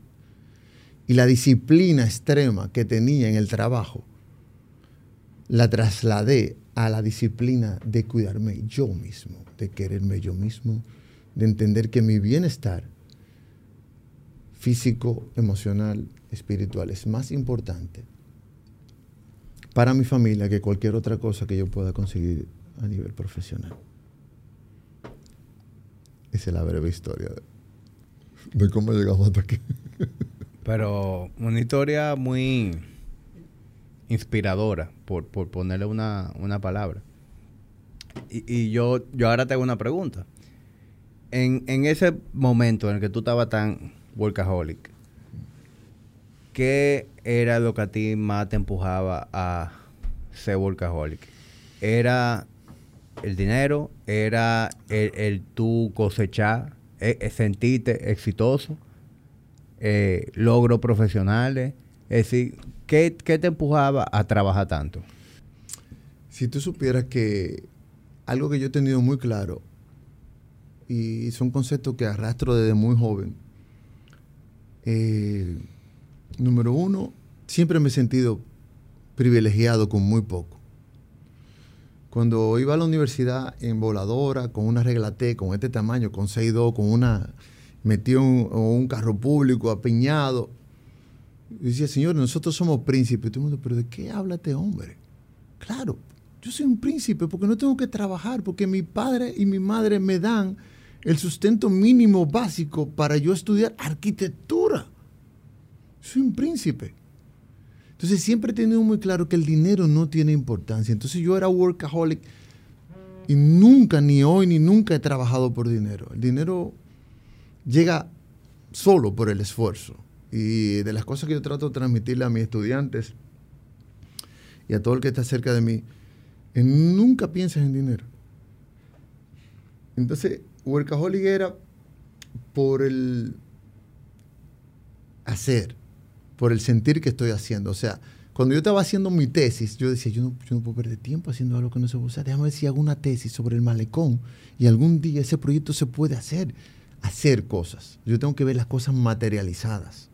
Y la disciplina extrema que tenía en el trabajo, la trasladé a la disciplina de cuidarme yo mismo, de quererme yo mismo, de entender que mi bienestar físico, emocional, espiritual es más importante para mi familia que cualquier otra cosa que yo pueda conseguir a nivel profesional. Esa es la breve historia de, cómo llegamos hasta aquí. Pero una historia muy inspiradora, por, ponerle una, palabra. Y, yo, yo ahora te hago una pregunta. En, en ese momento en el que tú estabas tan workaholic, ¿qué era lo que a ti más te empujaba a ser workaholic? ¿Era el dinero? ¿Era el, tú cosechar, e, e sentirte exitoso? Eh, ¿Logros profesionales? Es decir, ¿qué, ¿qué te empujaba a trabajar tanto? Si tú supieras que algo que yo he tenido muy claro, y son conceptos que arrastro desde muy joven, eh, número uno, siempre me he sentido privilegiado con muy poco. Cuando iba a la universidad en voladora, con una regla T, con este tamaño, con 6.2, con una, metido en un, carro público apiñado, decía, señor, nosotros somos príncipes. todo el pero ¿de qué habla este hombre? Claro, yo soy un príncipe porque no tengo que trabajar, porque mi padre y mi madre me dan el sustento mínimo básico para yo estudiar arquitectura. Soy un príncipe. Entonces siempre he tenido muy claro que el dinero no tiene importancia. Entonces yo era workaholic y nunca, ni hoy, ni nunca he trabajado por dinero. El dinero llega solo por el esfuerzo. Y de las cosas que yo trato de transmitirle a mis estudiantes y a todo el que está cerca de mí, nunca pienses en dinero. Entonces, workaholic era por el hacer, por el sentir que estoy haciendo. O sea, cuando yo estaba haciendo mi tesis, yo decía, yo no, puedo perder tiempo haciendo algo que no se puede usar. Déjame ver si hago una tesis sobre el malecón y algún día ese proyecto se puede hacer. Hacer cosas. Yo tengo que ver las cosas materializadas.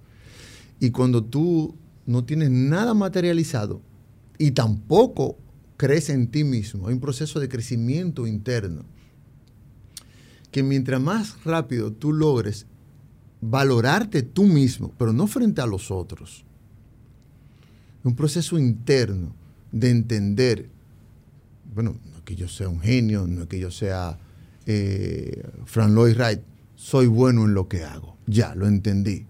Y cuando tú no tienes nada materializado y tampoco crees en ti mismo, hay un proceso de crecimiento interno que mientras más rápido tú logres valorarte tú mismo, pero no frente a los otros, un proceso interno de entender, bueno, no es que yo sea un genio, no es que yo sea eh, Lloyd Wright, soy bueno en lo que hago, ya, lo entendí.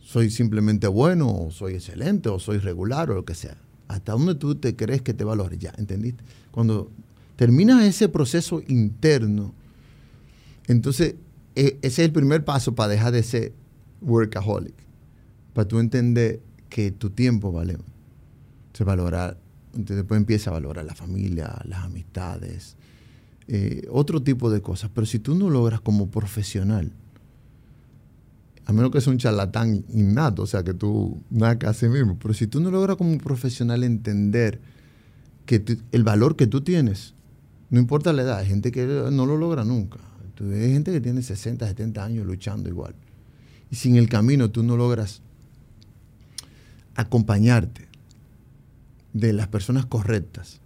Soy simplemente bueno, o soy excelente, o soy regular, o lo que sea. Hasta dónde tú te crees que te valores, ya, ¿entendiste? Cuando terminas ese proceso interno, entonces, ese es el primer paso para dejar de ser workaholic. Para tú entender que tu tiempo vale. Se valora, después empieza a valorar la familia, las amistades, eh, otro tipo de cosas. Pero si tú no logras como profesional, a menos que sea un charlatán innato, o sea, que tú nada que haces mismo, pero si tú no logras como profesional entender que el valor que tú tienes, no importa la edad, hay gente que no lo logra nunca. Hay gente que tiene 60, 70 años luchando igual. Y sin el camino tú no logras acompañarte de las personas correctas.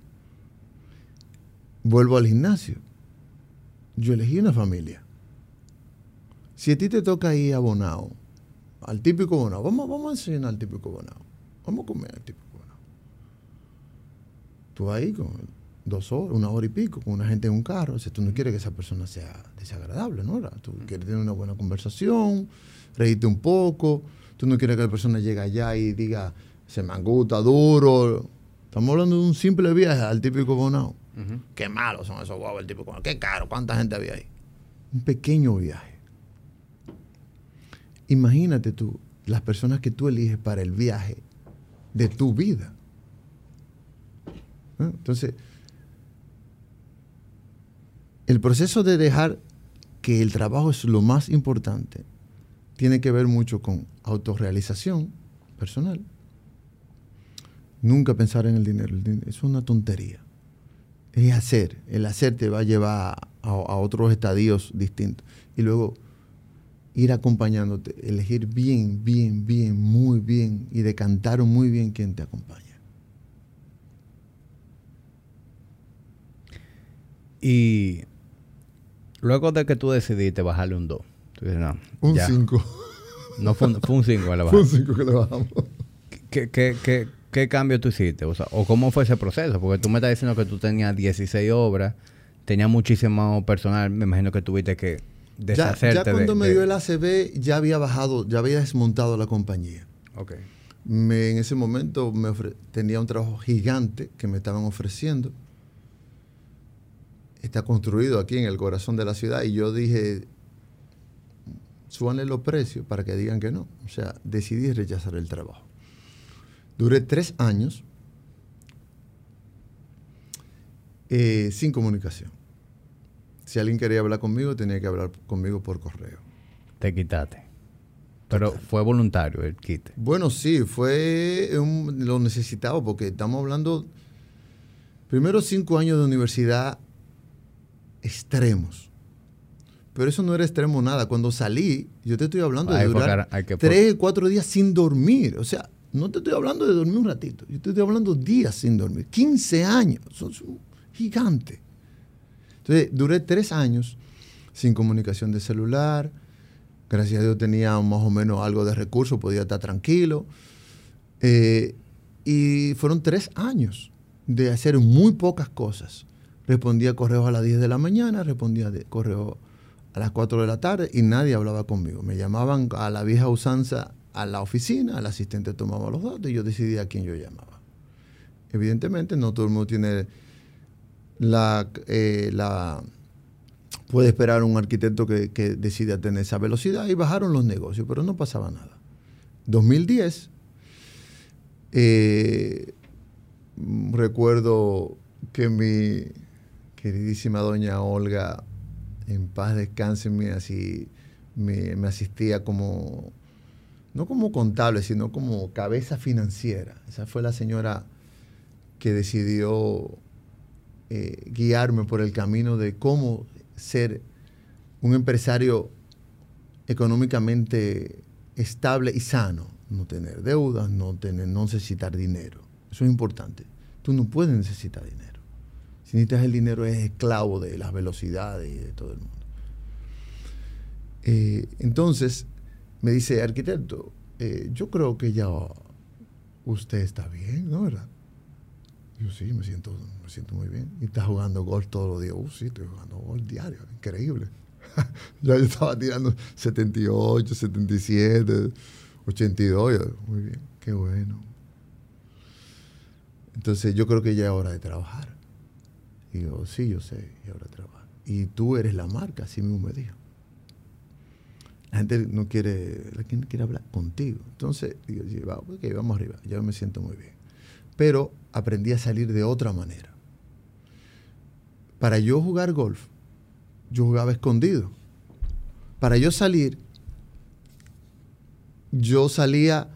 Vuelvo al gimnasio. Yo elegí una familia. Si a ti te toca ir a Bonao, al típico Bonao, vamos, vamos a enseñar al típico Bonao. Vamos a comer al típico Bonao. Tú ahí con dos horas, una hora y pico con una gente en un carro. O sea, tú no quieres que esa persona sea desagradable, ¿no? Tú quieres tener una buena conversación, reírte un poco. Tú no quieres que la persona llegue allá y diga, se me angusta duro. Estamos hablando de un simple viaje al típico Bonao. Qué malos son esos guavos, el típico Bonao. Qué caro, cuánta gente había ahí. Un pequeño viaje. Imagínate tú, las personas que tú eliges para el viaje de tu vida. ¿Eh? Entonces, el proceso de dejar que el trabajo es lo más importante tiene que ver mucho con autorrealización personal. Nunca pensar en el dinero. es una tontería. es hacer. El hacer te va a llevar a, a otros estadios distintos. Y luego ir acompañándote, elegir bien, bien, bien, muy bien y decantar muy bien quien te acompaña. Y luego de que tú decidiste bajarle un 2, tú dices, no, Un ya. 5. No fue, un- fue un 5 que le Fue un bajaste. 5 que le bajamos. ¿Qué, qué, qué, qué cambio tú hiciste? O, sea, ¿O cómo fue ese proceso? Porque tú me estás diciendo que tú tenías 16 obras, tenías muchísimo personal, me imagino que tuviste que Ya, deshacerte ya cuando de, me de- dio el ACB, ya había bajado, ya había desmontado la compañía. Ok. Me- en ese momento me ofre- tenía un trabajo gigante que me estaban ofreciendo. Está construido aquí en el corazón de la ciudad y yo dije, súbanle los precios para que digan que no. O sea, decidí rechazar el trabajo. Duré tres años eh, sin comunicación. Si alguien quería hablar conmigo, tenía que hablar conmigo por correo. Te quitaste. Pero fue voluntario el quite. Bueno, sí, fue un- lo necesitaba porque estamos hablando, primero cinco años de universidad extremos. Pero eso no era extremo nada. Cuando salí, yo te estoy hablando de durar tres, cuatro días sin dormir. O sea, no te estoy hablando de dormir un ratito. Yo te estoy hablando días sin dormir. 15 años. Eso es un gigante. Entonces, duré tres años sin comunicación de celular. Gracias a Dios tenía más o menos algo de recursos, podía estar tranquilo. Eh, y fueron tres años de hacer muy pocas cosas. Respondía correos a las 10 de la mañana, respondía correos a las 4 de la tarde y nadie hablaba conmigo. Me llamaban a la vieja usanza a la oficina, el asistente tomaba los datos y yo decidía a quién yo llamaba. Evidentemente no todo el mundo tiene la, eh, puede esperar un arquitecto que, que decida tener esa velocidad y bajaron los negocios, pero no pasaba nada. 2010, eh, recuerdo que mi queridísima doña Olga, en paz descanse, me, así, me, me asistía como, no como contable, sino como cabeza financiera. Esa fue la señora que decidió eh, guiarme por el camino de cómo ser un empresario económicamente estable y sano. No tener deudas, no, tener, no necesitar dinero. Eso es importante. Tú no puedes necesitar dinero. Si necesitas el dinero es esclavo de las velocidades y de todo el mundo. Eh, entonces me dice, arquitecto, eh, yo creo que ya usted está bien, ¿no? ¿Verdad? Yo sí, me siento, me siento muy bien. Y está jugando golf todos los días. Uh, sí, estoy jugando golf diario. Increíble. ya yo estaba tirando 78, 77, 82. yo, muy bien, qué bueno. Entonces yo creo que ya es hora de trabajar. Y yo, sí, yo sé, ya es hora de trabajar. Y tú eres la marca, así mismo me dijo. La gente no quiere, la gente quiere hablar contigo. Entonces, va, ok, vamos arriba, ya me siento muy bien. Pero aprendí a salir de otra manera. Para yo jugar golf, yo jugaba escondido. Para yo salir, yo salía,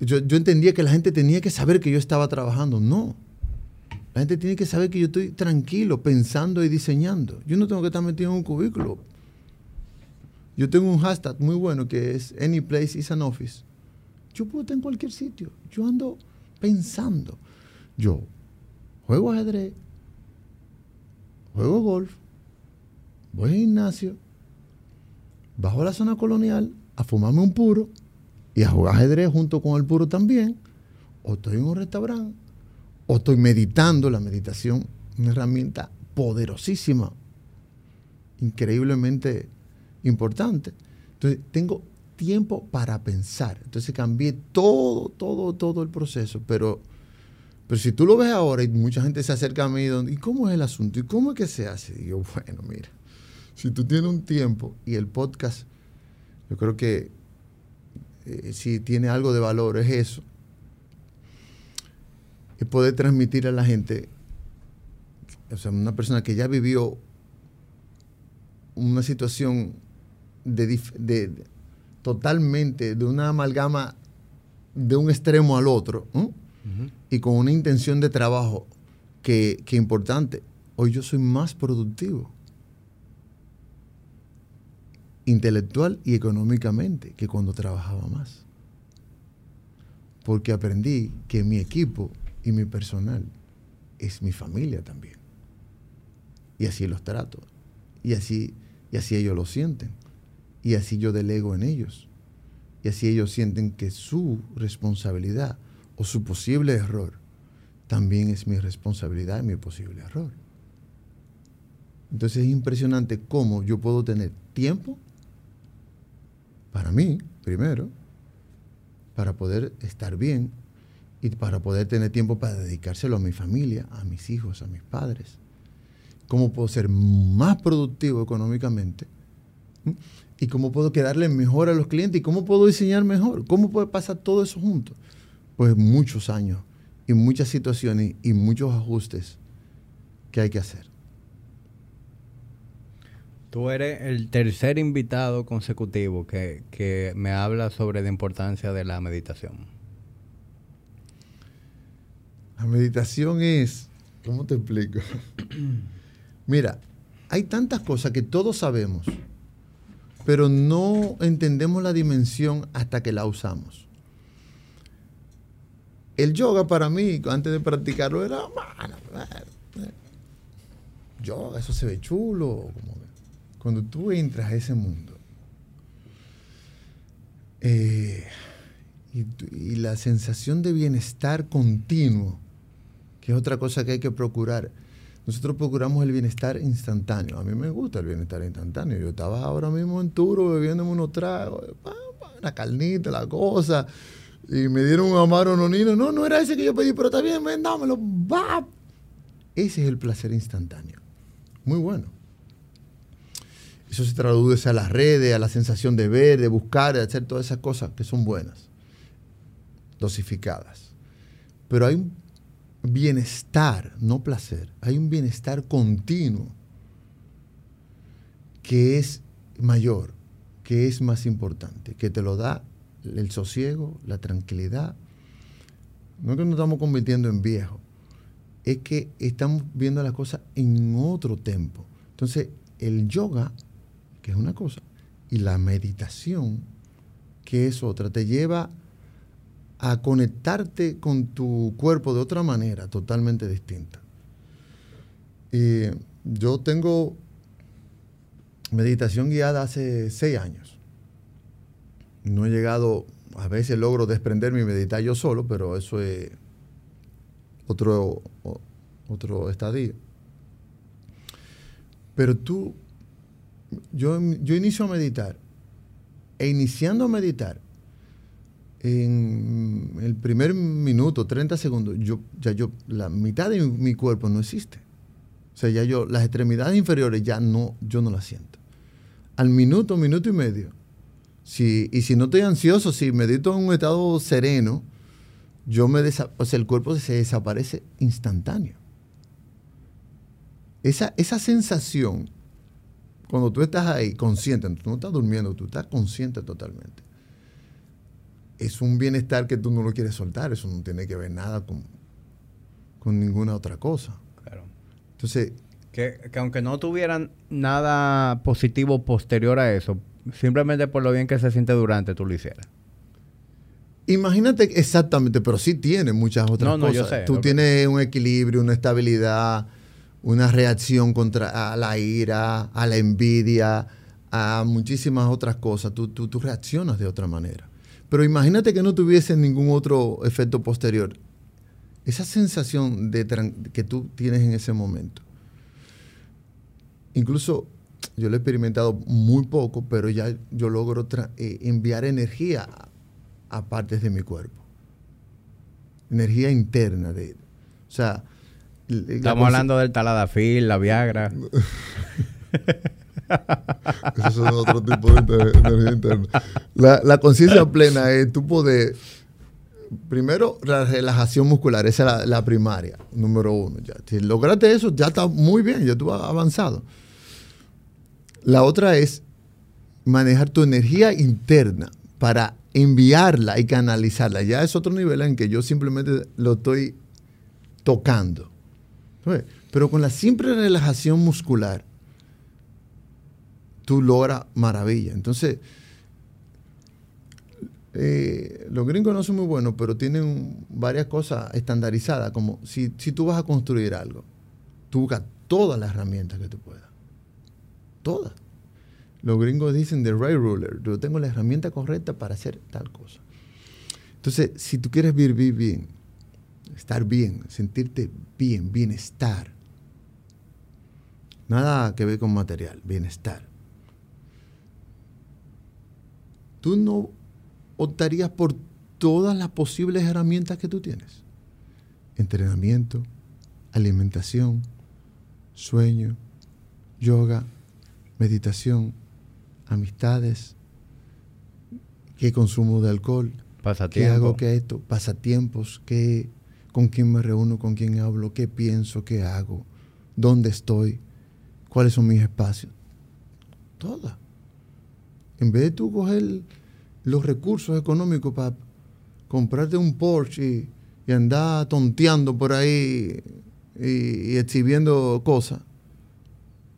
yo, yo entendía que la gente tenía que saber que yo estaba trabajando. No. La gente tiene que saber que yo estoy tranquilo, pensando y diseñando. Yo no tengo que estar metido en un cubículo. Yo tengo un hashtag muy bueno que es Any place is an office. Yo puedo estar en cualquier sitio. Yo ando pensando. Yo juego ajedrez, juego golf, voy al gimnasio, bajo a la zona colonial a fumarme un puro y a jugar ajedrez junto con el puro también. O estoy en un restaurante, o estoy meditando. La meditación, una herramienta poderosísima, increíblemente importante. Entonces, tengo tiempo para pensar. Entonces cambié todo, todo, todo el proceso. Pero, pero si tú lo ves ahora y mucha gente se acerca a mí, ¿y cómo es el asunto? ¿Y cómo es que se hace? Y yo, bueno, mira, si tú tienes un tiempo y el podcast, yo creo que eh, si tiene algo de valor es eso, es poder transmitir a la gente, o sea, una persona que ya vivió una situación de, dif- de- de- totalmente de una amalgama de un extremo al otro y con una intención de trabajo que, que importante. Hoy yo soy más productivo, intelectual y económicamente, que cuando trabajaba más. Porque aprendí que mi equipo y mi personal es mi familia también. Y así los trato. Y así, y así ellos lo sienten. Y así yo delego en ellos. Y así ellos sienten que su responsabilidad o su posible error también es mi responsabilidad y mi posible error. Entonces es impresionante cómo yo puedo tener tiempo para mí, primero, para poder estar bien y para poder tener tiempo para dedicárselo a mi familia, a mis hijos, a mis padres. Cómo puedo ser más productivo económicamente y cómo puedo quedarle mejor a los clientes y cómo puedo diseñar mejor. ¿Cómo puede pasar todo eso junto? Pues muchos años y muchas situaciones y muchos ajustes que hay que hacer. Tú eres el tercer invitado consecutivo que, me habla sobre la importancia de la meditación. La meditación es, ¿cómo te explico? Mira, hay tantas cosas que todos sabemos, pero no entendemos la dimensión hasta que la usamos. El yoga para mí, antes de practicarlo, era, yoga, eso se ve chulo, cuando tú entras a ese mundo eh, y, la sensación de bienestar continuo, que es otra cosa que hay que procurar. Nosotros procuramos el bienestar instantáneo. A mí me gusta el bienestar instantáneo. Yo estaba ahora mismo en Turo bebiéndome unos tragos, una carnita, la cosa, y me dieron un amaro nonino. No, no era ese que yo pedí, pero está bien, ven, dámelo. Ese es el placer instantáneo. Muy bueno. Eso se traduce a las redes, a la sensación de ver, de buscar, de hacer todas esas cosas que son buenas, dosificadas. Pero hay un bienestar, no placer, hay un bienestar continuo que es mayor, que es más importante, que te lo da el sosiego, la tranquilidad. No es que nos estamos convirtiendo en viejos, es que estamos viendo las cosas en otro tiempo. Entonces, el yoga que es una cosa, y la meditación, que es otra, te lleva a conectarte con tu cuerpo de otra manera, totalmente distinta. Y yo tengo meditación guiada hace seis años. No he llegado, a veces logro desprenderme y meditar yo solo, pero eso es otro, otro estadio. Pero tú yo, yo inicio a meditar. E iniciando a meditar, en el primer minuto, 30 segundos, yo, ya yo, la mitad de mi, cuerpo no existe. O sea, ya yo, las extremidades inferiores ya no, yo no las siento. Al minuto, minuto y medio, si, y si no estoy ansioso, si medito en un estado sereno, yo me o sea, el cuerpo se desaparece instantáneo. Esa, esa sensación cuando tú estás ahí consciente, tú no estás durmiendo, tú estás consciente totalmente. Es un bienestar que tú no lo quieres soltar, eso no tiene que ver nada con, con ninguna otra cosa. Claro. Entonces... Que, aunque no tuvieran nada positivo posterior a eso, simplemente por lo bien que se siente durante, tú lo hicieras. Imagínate exactamente, pero sí tiene muchas otras no, no, Yo sé, tú tienes un equilibrio, una estabilidad, una reacción contra a la ira, a la envidia, a muchísimas otras cosas. Tú, tú, reaccionas de otra manera. Pero imagínate que no tuviese ningún otro efecto posterior. Esa sensación de que tú tienes en ese momento. Incluso yo lo he experimentado muy poco, pero ya yo logro eh, enviar energía a, partes de mi cuerpo. Energía interna. De, o sea, Estamos hablando del taladafil, la Viagra. Esos son otro tipo de energía interna. La, conciencia plena es tu poder. Primero, la relajación muscular, esa es la, primaria, número uno. Ya. Si lograste eso, ya está muy bien, ya tú has avanzado. La otra es manejar tu energía interna para enviarla y canalizarla. Ya es otro nivel en que yo simplemente lo estoy tocando. Pero con la simple relajación muscular, tú logras maravilla. Entonces, eh, los gringos no son muy buenos, pero tienen varias cosas estandarizadas, como si, si tú vas a construir algo, tú buscas todas las herramientas que tú puedas. Todas. Los gringos dicen the right ruler, yo tengo la herramienta correcta para hacer tal cosa. Entonces, si tú quieres vivir bien, estar bien, sentirte bien, bienestar, nada que ver con material, bienestar. Tú no optarías por todas las posibles herramientas que tú tienes. Entrenamiento, alimentación, sueño, yoga, meditación, amistades, qué consumo de alcohol, qué hago, qué esto, pasatiempos, qué, con quién me reúno, con quién hablo, qué pienso, qué hago, dónde estoy, cuáles son mis espacios. Todas. En vez de tú coger los recursos económicos para comprarte un Porsche y, andar tonteando por ahí y, exhibiendo cosas,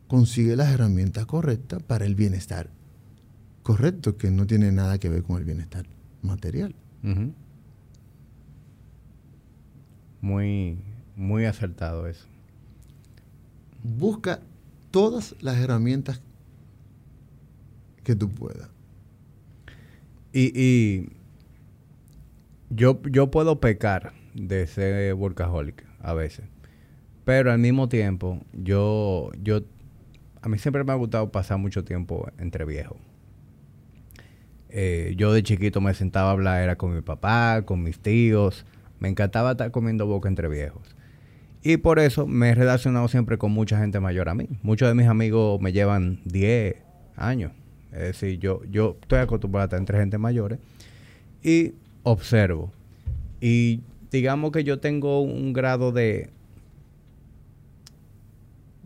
consigue las herramientas correctas para el bienestar correcto, que no tiene nada que ver con el bienestar material. Muy, muy acertado eso. Busca todas las herramientas que tú puedas. Y, yo, yo puedo pecar de ser workaholic a veces. Pero al mismo tiempo, yo, yo, a mí siempre me ha gustado pasar mucho tiempo entre viejos. Eh, yo de chiquito me sentaba a hablar, era con mi papá, con mis tíos. Me encantaba estar comiendo boca entre viejos. Y por eso me he relacionado siempre con mucha gente mayor a mí. Muchos de mis amigos me llevan 10 años. Es decir, yo, yo estoy acostumbrado a estar entre gente mayores y observo. Y digamos que yo tengo un grado de,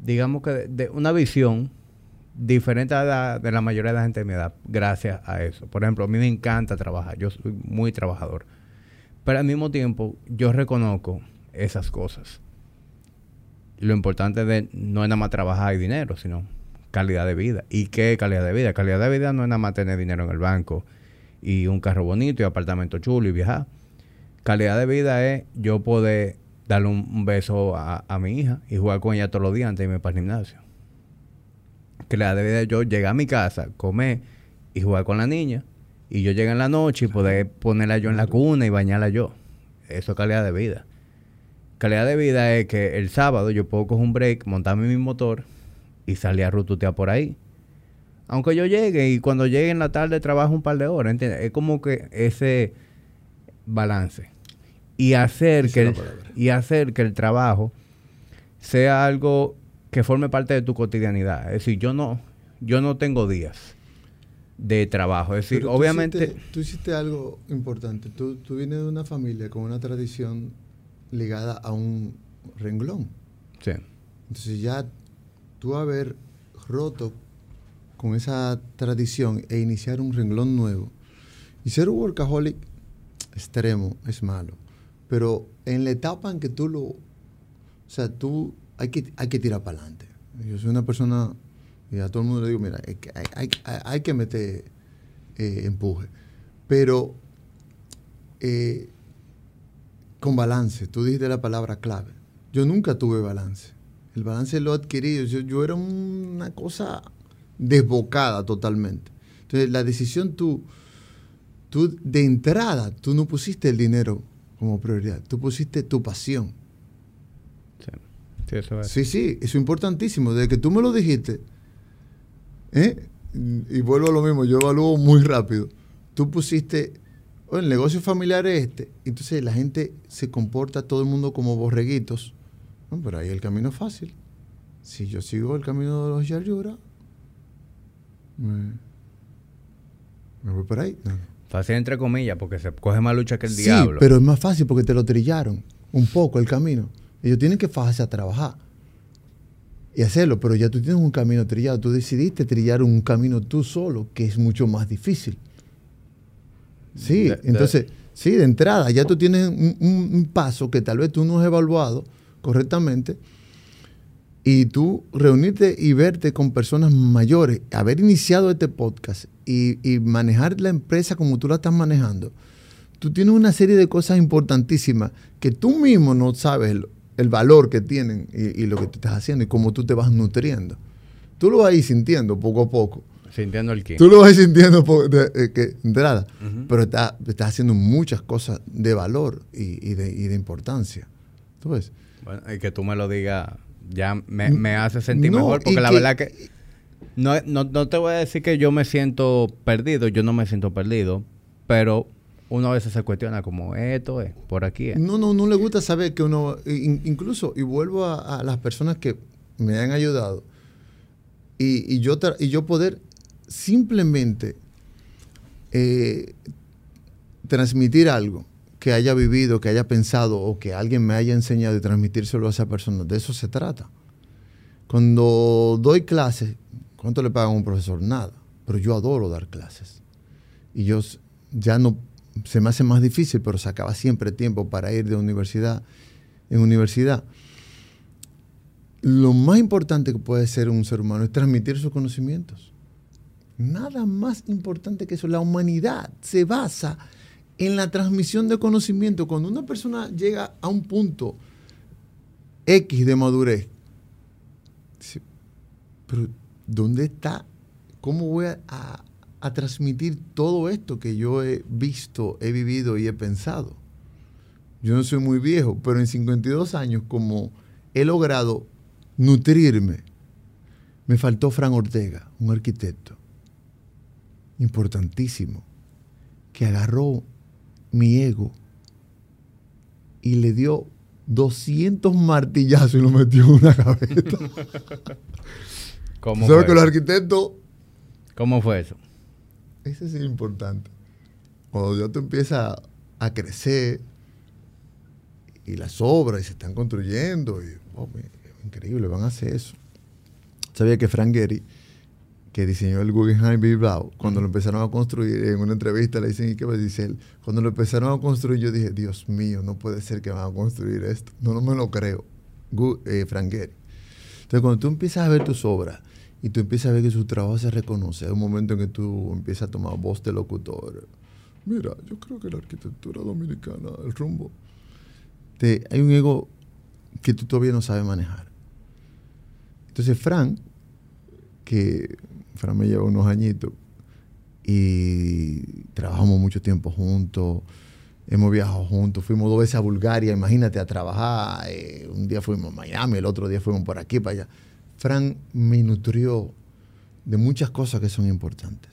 digamos que de, una visión diferente a la de la mayoría de la gente de mi edad, gracias a eso. Por ejemplo, a mí me encanta trabajar, yo soy muy trabajador. Pero al mismo tiempo, yo reconozco esas cosas. Lo importante de no es nada más trabajar y dinero, sino calidad de vida. ¿Y qué calidad de vida? Calidad de vida no es nada más tener dinero en el banco y un carro bonito y apartamento chulo y viajar. Calidad de vida es yo poder darle un, beso a, mi hija y jugar con ella todos los días antes de irme para el gimnasio. Calidad de vida es yo llegar a mi casa, comer y jugar con la niña. Y yo llegar en la noche y poder ponerla yo en la cuna y bañarla yo. Eso es calidad de vida. Calidad de vida es que el sábado yo puedo coger un break, montarme mi motor y salir a rututear por ahí. Aunque yo llegue y cuando llegue en la tarde trabajo un par de horas, ¿entiendes? Es como que ese balance. Y hacer, que el, y hacer que el trabajo sea algo que forme parte de tu cotidianidad. Es decir, yo no, yo no tengo días de trabajo. Es decir, obviamente... tú hiciste algo importante. Tú, tú vienes de una familia con una tradición ligada a un renglón. Sí. Entonces ya tú haber roto con esa tradición e iniciar un renglón nuevo. Y ser un workaholic extremo es malo. Pero en la etapa en que tú lo... O sea, tú hay que, hay que tirar para adelante. Yo soy una persona, y a todo el mundo le digo, mira, hay, hay, que meter eh, empuje. Pero eh, con balance. Tú dijiste la palabra clave. Yo nunca tuve balance. El balance lo he adquirido. Yo, era una cosa desbocada totalmente. Entonces, la decisión tú, tú, de entrada, tú no pusiste el dinero como prioridad, tú pusiste tu pasión. Sí, sí, eso es. Sí, sí, eso es importantísimo. Desde que tú me lo dijiste, ¿eh? y vuelvo a lo mismo, yo evalúo muy rápido. Tú pusiste, el negocio familiar es este, entonces la gente se comporta todo el mundo como borreguitos pero ahí el camino es fácil. Si yo sigo el camino de los Yaryura, me, voy por ahí. Fácil entre comillas, porque se coge más lucha que el diablo. Sí, pero es más fácil porque te lo trillaron un poco el camino. Ellos tienen que fajarse a trabajar y hacerlo, pero ya tú tienes un camino trillado. Tú decidiste trillar un camino tú solo, que es mucho más difícil. Sí, entonces, sí, de entrada, ya tú tienes un, un, paso que tal vez tú no has evaluado correctamente Y tú reunirte y verte con personas mayores, haber iniciado este podcast y, y manejar la empresa como tú la estás manejando, tú tienes una serie de cosas importantísimas que tú mismo no sabes el, el valor que tienen y, y, lo que tú estás haciendo y cómo tú te vas nutriendo. Tú lo vas a ir sintiendo poco a poco. Sintiendo el qué. Tú lo vas a ir sintiendo de, de, que, entrada, uh -huh. pero estás está haciendo muchas cosas de valor y, y, de, y de, importancia. ¿Tú ves? Bueno, y que tú me lo digas ya me, me hace sentir no, mejor porque la que, verdad que no, no, no te voy a decir que yo me siento perdido, yo no me siento perdido, pero uno a veces se cuestiona como esto es, por aquí es. No, no, no le gusta saber que uno, incluso, y vuelvo a, a las personas que me han ayudado, y, y, yo, y yo poder simplemente eh, transmitir algo que haya vivido, que haya pensado o que alguien me haya enseñado y transmitírselo a esa persona, de eso se trata. Cuando doy clases, ¿cuánto le pagan a un profesor? Nada, pero yo adoro dar clases. Y yo ya no se me hace más difícil, pero sacaba siempre tiempo para ir de universidad en universidad. Lo más importante que puede ser un ser humano es transmitir sus conocimientos. Nada más importante que eso. La humanidad se basa la transmisión de conocimiento. Cuando una persona llega a un punto X de madurez, dice, pero ¿dónde está? ¿Cómo voy a, a transmitir todo esto que yo he visto, he vivido y he pensado. Yo no soy muy viejo, pero en 52 años, como he logrado nutrirme, me faltó Fran Ortega, un arquitecto importantísimo, que agarró mi ego y le dio 200 martillazos y lo metió en una gaveta. ¿Cómo ¿Sabes que los arquitectos... ¿Cómo fue eso? Eso es importante. Cuando ya tú empiezas a crecer y las obras y se están construyendo, y, oh, increíble, van a hacer eso. Sabía que Frank Gehry, que diseñó el Guggenheim Bilbao, cuando lo empezaron a construir, en una entrevista le dicen, ¿y qué va? Dice él, cuando lo empezaron a construir, yo dije, Dios mío, no puede ser que van a construir esto. No, no me lo creo. eh, Frank Gehry. Entonces, cuando tú empiezas a ver tus obras, y tú empiezas a ver que su trabajo se reconoce. Hay un momento en que tú empiezas a tomar voz de locutor. Mira, yo creo que la arquitectura dominicana, el rumbo, te, hay un ego que tú todavía no sabes manejar. Entonces, Fran, que Fran me lleva unos añitos y trabajamos mucho tiempo juntos, hemos viajado juntos, fuimos dos veces a Bulgaria, imagínate, a trabajar. Eh, un día fuimos a Miami, el otro día fuimos por aquí, para allá. Fran me nutrió de muchas cosas que son importantes.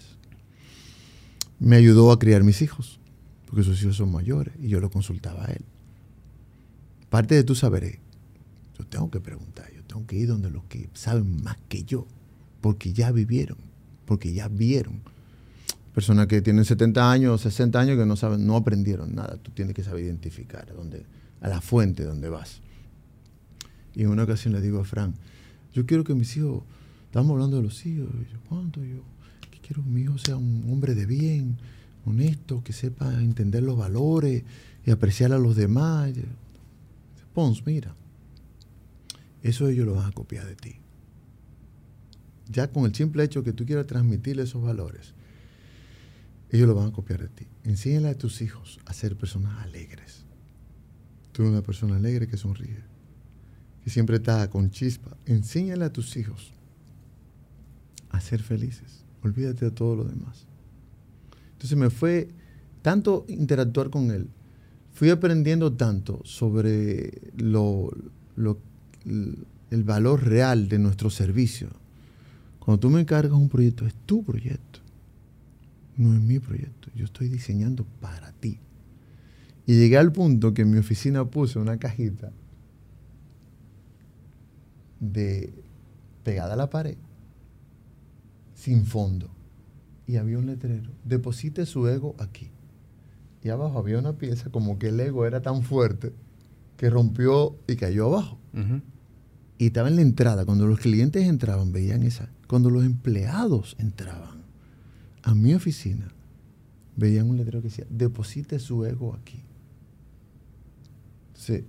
Me ayudó a criar mis hijos, porque sus hijos son mayores y yo lo consultaba a él. Parte de tu saber yo tengo que preguntar, yo tengo que ir donde los que saben más que yo, porque ya vivieron, porque ya vieron. Personas que tienen 70 años, 60 años que no saben, no aprendieron nada. Tú tienes que saber identificar a, dónde, a la fuente donde vas. Y en una ocasión le digo a Fran, yo quiero que mis hijos, estamos hablando de los hijos, yo, ¿cuánto yo? Que quiero que mi hijo sea un hombre de bien, honesto, que sepa entender los valores y apreciar a los demás. Pons, mira, eso ellos lo van a copiar de ti. Ya con el simple hecho que tú quieras transmitirle esos valores, ellos lo van a copiar de ti. Enséñale a tus hijos a ser personas alegres. Tú eres una persona alegre que sonríe que siempre está con chispa. Enséñale a tus hijos a ser felices. Olvídate de todo lo demás. Entonces me fue tanto interactuar con él, fui aprendiendo tanto sobre lo, lo, el valor real de nuestro servicio. Cuando tú me encargas un proyecto, es tu proyecto, no es mi proyecto. Yo estoy diseñando para ti. Y llegué al punto que en mi oficina puse una cajita de pegada a la pared, sin fondo. Y había un letrero, deposite su ego aquí. Y abajo había una pieza como que el ego era tan fuerte que rompió y cayó abajo. Uh -huh. Y estaba en la entrada. Cuando los clientes entraban, veían esa. Cuando los empleados entraban a mi oficina, veían un letrero que decía, deposite su ego aquí. Entonces,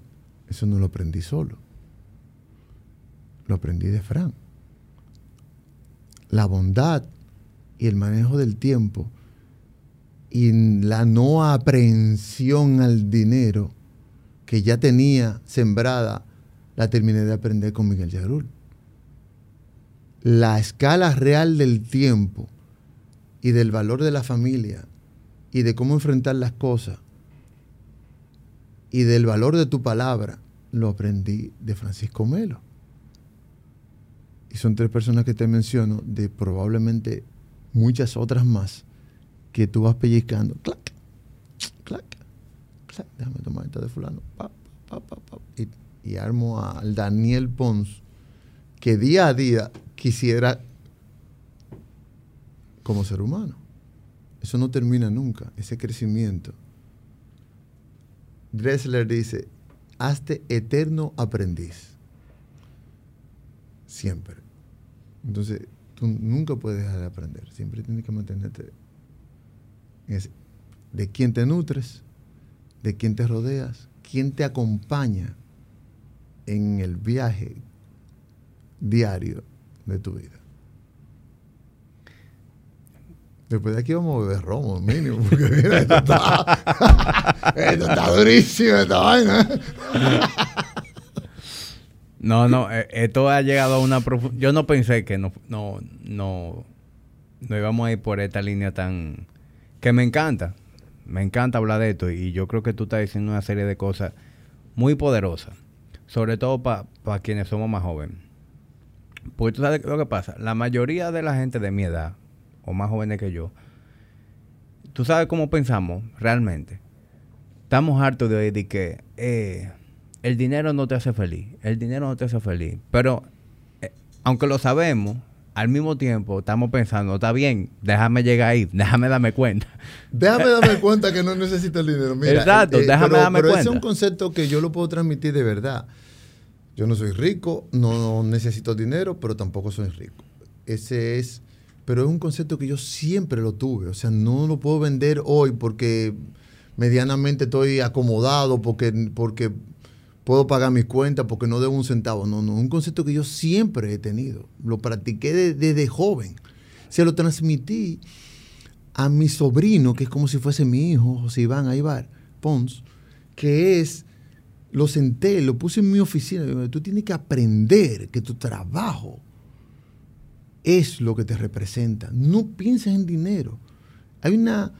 eso no lo aprendí solo lo aprendí de Fran. La bondad y el manejo del tiempo y la no aprehensión al dinero que ya tenía sembrada, la terminé de aprender con Miguel Yarul. La escala real del tiempo y del valor de la familia y de cómo enfrentar las cosas y del valor de tu palabra, lo aprendí de Francisco Melo. Y son tres personas que te menciono, de probablemente muchas otras más, que tú vas pellizcando. Clac, clac, clac. Déjame tomar esta de fulano. y, y armo al Daniel Pons, que día a día quisiera como ser humano. Eso no termina nunca, ese crecimiento. Dressler dice, hazte eterno aprendiz. Siempre. Entonces, tú nunca puedes dejar de aprender. Siempre tienes que mantenerte de quién te nutres, de quién te rodeas, quién te acompaña en el viaje diario de tu vida. Después de aquí vamos a beber romo, mínimo, porque mira, esto está, esto está durísimo, esta vaina. No, no, eh, esto ha llegado a una profundidad. Yo no pensé que no, no, no, no íbamos a ir por esta línea tan... que me encanta. Me encanta hablar de esto y yo creo que tú estás diciendo una serie de cosas muy poderosas. Sobre todo para quienes somos más jóvenes. Porque tú sabes lo que pasa. La mayoría de la gente de mi edad, o más jóvenes que yo, tú sabes cómo pensamos realmente. Estamos hartos de oír que eh, el dinero no te hace feliz, el dinero no te hace feliz. Pero eh, aunque lo sabemos, al mismo tiempo estamos pensando, está bien, déjame llegar ahí, déjame darme cuenta. Déjame darme cuenta que no necesito el dinero. Exacto, eh, déjame darme cuenta. Pero es un concepto que yo lo puedo transmitir de verdad. Yo no soy rico, no necesito dinero, pero tampoco soy rico. Ese es pero es un concepto que yo siempre lo tuve. O sea, no lo puedo vender hoy porque medianamente estoy acomodado, porque, porque puedo pagar mis cuentas, porque no debo un centavo. No, no, un concepto que yo siempre he tenido. Lo practiqué desde joven. Se lo transmití a mi sobrino, que es como si fuese mi hijo, José Iván Aybar Pons, que es, lo senté, lo puse en mi oficina. Tú tienes que aprender que tu trabajo es lo que te representa. No pienses en dinero. Hay una,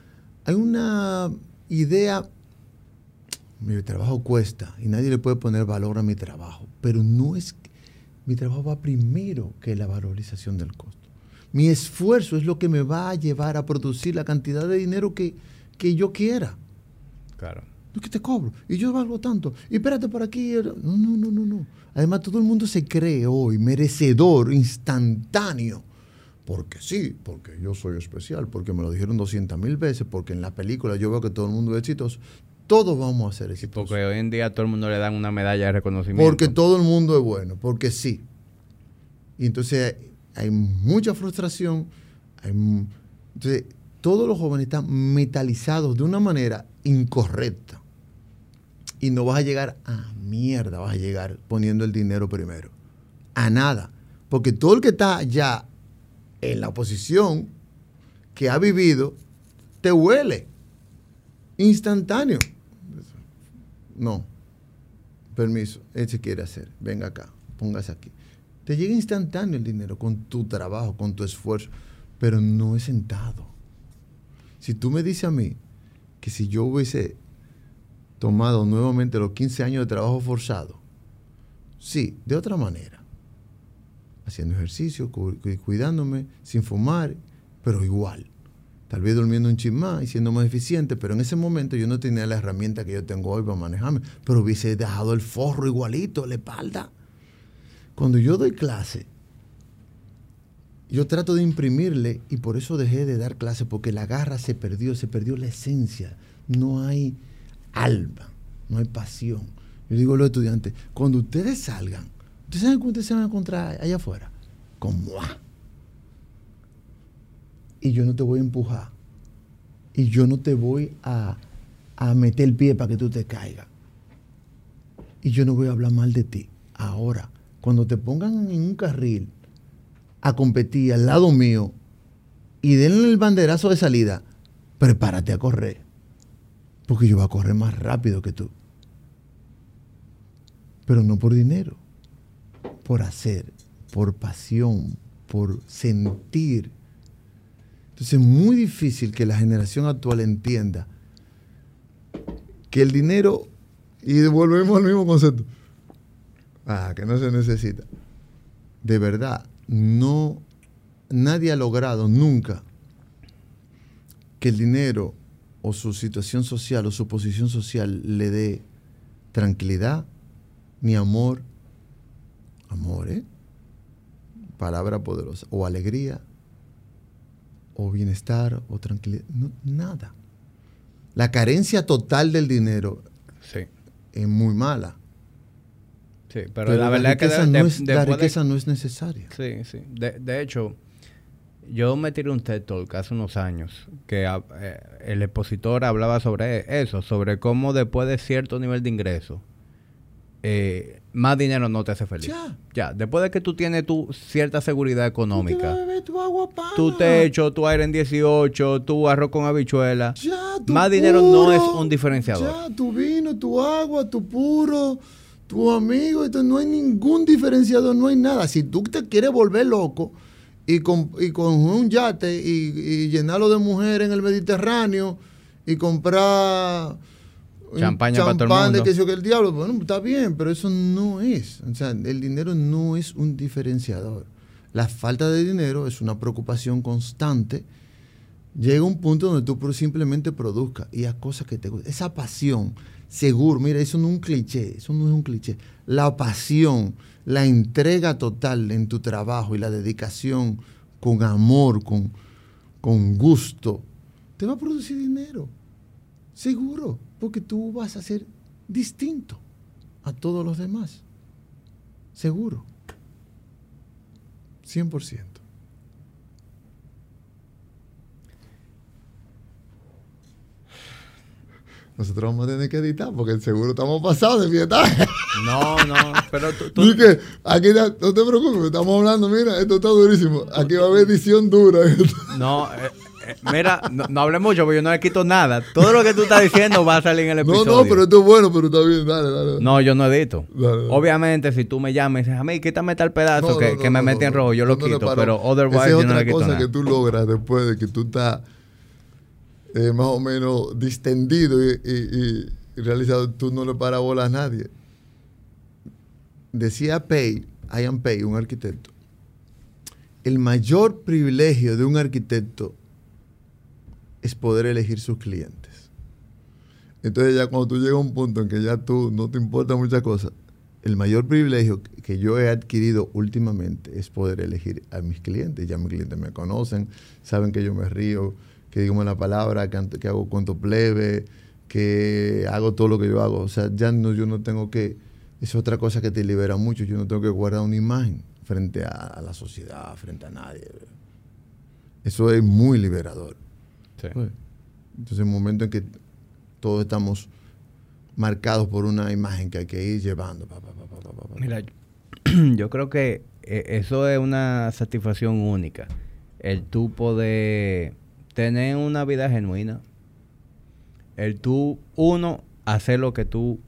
hay una idea, mi trabajo cuesta y nadie le puede poner valor a mi trabajo, pero no es, mi trabajo va primero que la valorización del costo. Mi esfuerzo es lo que me va a llevar a producir la cantidad de dinero que, que yo quiera. Claro. No que te cobro. Y yo valgo tanto. Y espérate por aquí. No, no, no, no, no. Además, todo el mundo se cree hoy merecedor instantáneo. Porque sí, porque yo soy especial, porque me lo dijeron 200 mil veces, porque en la película yo veo que todo el mundo es exitoso. Todos vamos a ser exitosos. Porque hoy en día todo el mundo le dan una medalla de reconocimiento. Porque todo el mundo es bueno, porque sí. Y entonces hay mucha frustración. entonces, todos los jóvenes están metalizados de una manera incorrecta y no vas a llegar a mierda, vas a llegar poniendo el dinero primero. A nada. Porque todo el que está ya en la oposición que ha vivido, te huele. Instantáneo. No. Permiso. Él se quiere hacer. Venga acá. Póngase aquí. Te llega instantáneo el dinero con tu trabajo, con tu esfuerzo. Pero no es sentado. Si tú me dices a mí que si yo hubiese tomado nuevamente los 15 años de trabajo forzado. Sí, de otra manera. Haciendo ejercicio, cuidándome, sin fumar, pero igual. Tal vez durmiendo un chismá y siendo más eficiente, pero en ese momento yo no tenía la herramienta que yo tengo hoy para manejarme, pero hubiese dejado el forro igualito, la espalda. Cuando yo doy clase, yo trato de imprimirle y por eso dejé de dar clase, porque la garra se perdió, se perdió la esencia. No hay no hay pasión. Yo digo a los estudiantes, cuando ustedes salgan, ¿ustedes saben cómo ustedes se van a encontrar allá afuera? Con moi. Y yo no te voy a empujar. Y yo no te voy a, a meter el pie para que tú te caigas. Y yo no voy a hablar mal de ti. Ahora, cuando te pongan en un carril a competir al lado mío y denle el banderazo de salida, prepárate a correr. Porque yo voy a correr más rápido que tú. Pero no por dinero, por hacer, por pasión, por sentir. Entonces es muy difícil que la generación actual entienda que el dinero, y volvemos al mismo concepto, ah, que no se necesita. De verdad, no, nadie ha logrado nunca que el dinero o su situación social o su posición social le dé tranquilidad ni amor, amor, ¿eh? Palabra poderosa, o alegría, o bienestar, o tranquilidad, nada. La carencia total del dinero es muy mala. Sí, pero, la, verdad es que no es, la riqueza no es necesaria. Sí, sí. De, hecho, yo me tiré un TED Talk hace unos años que ah, eh, el expositor hablaba sobre eso, sobre cómo después de cierto nivel de ingreso, eh, más dinero no te hace feliz. Ya. ya. Después de que tú tienes tu cierta seguridad económica, tu, agua tu techo, tu aire en 18, tu arroz con habichuela, más dinero no es un diferenciador. Ya, tu vino, tu agua, tu puro tu amigo, no hay ningún diferenciador, no hay nada. Si tú te quieres volver loco y con, un yate y, llenarlo de mujeres en el Mediterráneo y comprar champaña para todo el mundo. de que, que el diablo, bueno, está bien, pero eso no es. O sea, el dinero no es un diferenciador. La falta de dinero es una preocupación constante. Llega un punto donde tú simplemente produzcas y haz cosas que te gustan. Esa pasión seguro, mira, eso no es un cliché, eso no es un cliché. La pasión, la entrega total en tu trabajo y la dedicación con amor, con, con gusto, te va a producir dinero. Seguro, porque tú vas a ser distinto a todos los demás. Seguro. 100%. Nosotros vamos a tener que editar porque seguro estamos pasados de fiesta. No, no, pero tú... tú... aquí no te preocupes, estamos hablando, mira, esto está durísimo. Aquí va a haber edición dura. No, eh, eh, mira, no, hablé mucho porque yo no le quito nada. Todo lo que tú estás diciendo va a salir en el episodio. No, no, pero esto es bueno, pero está bien, dale, dale. No, yo no edito. Obviamente, si tú me llamas y dices, a mí, quítame tal pedazo que, que me mete en rojo, yo lo quito, pero otherwise yo no le quito nada. es otra cosa que tú logras después de que tú estás eh, más o menos distendido y, realizado, tú no le paras a nadie. Decía Pay, Ian Pay, un arquitecto, el mayor privilegio de un arquitecto es poder elegir sus clientes. Entonces ya cuando tú llegas a un punto en que ya tú no te importa muchas cosas, el mayor privilegio que yo he adquirido últimamente es poder elegir a mis clientes. Ya mis clientes me conocen, saben que yo me río, que digo la palabra, que, hago cuento plebe, que hago todo lo que yo hago. O sea, ya no, yo no tengo que, es otra cosa que te libera mucho, yo no tengo que guardar una imagen frente a, la sociedad, frente a nadie. Eso es muy liberador. Sí. Pues, entonces, el momento en que todos estamos marcados por una imagen que hay que ir llevando. Mira, yo creo que eh, eso es una satisfacción única. El tú poder tener una vida genuina. El tú, uno, hacer lo que tú,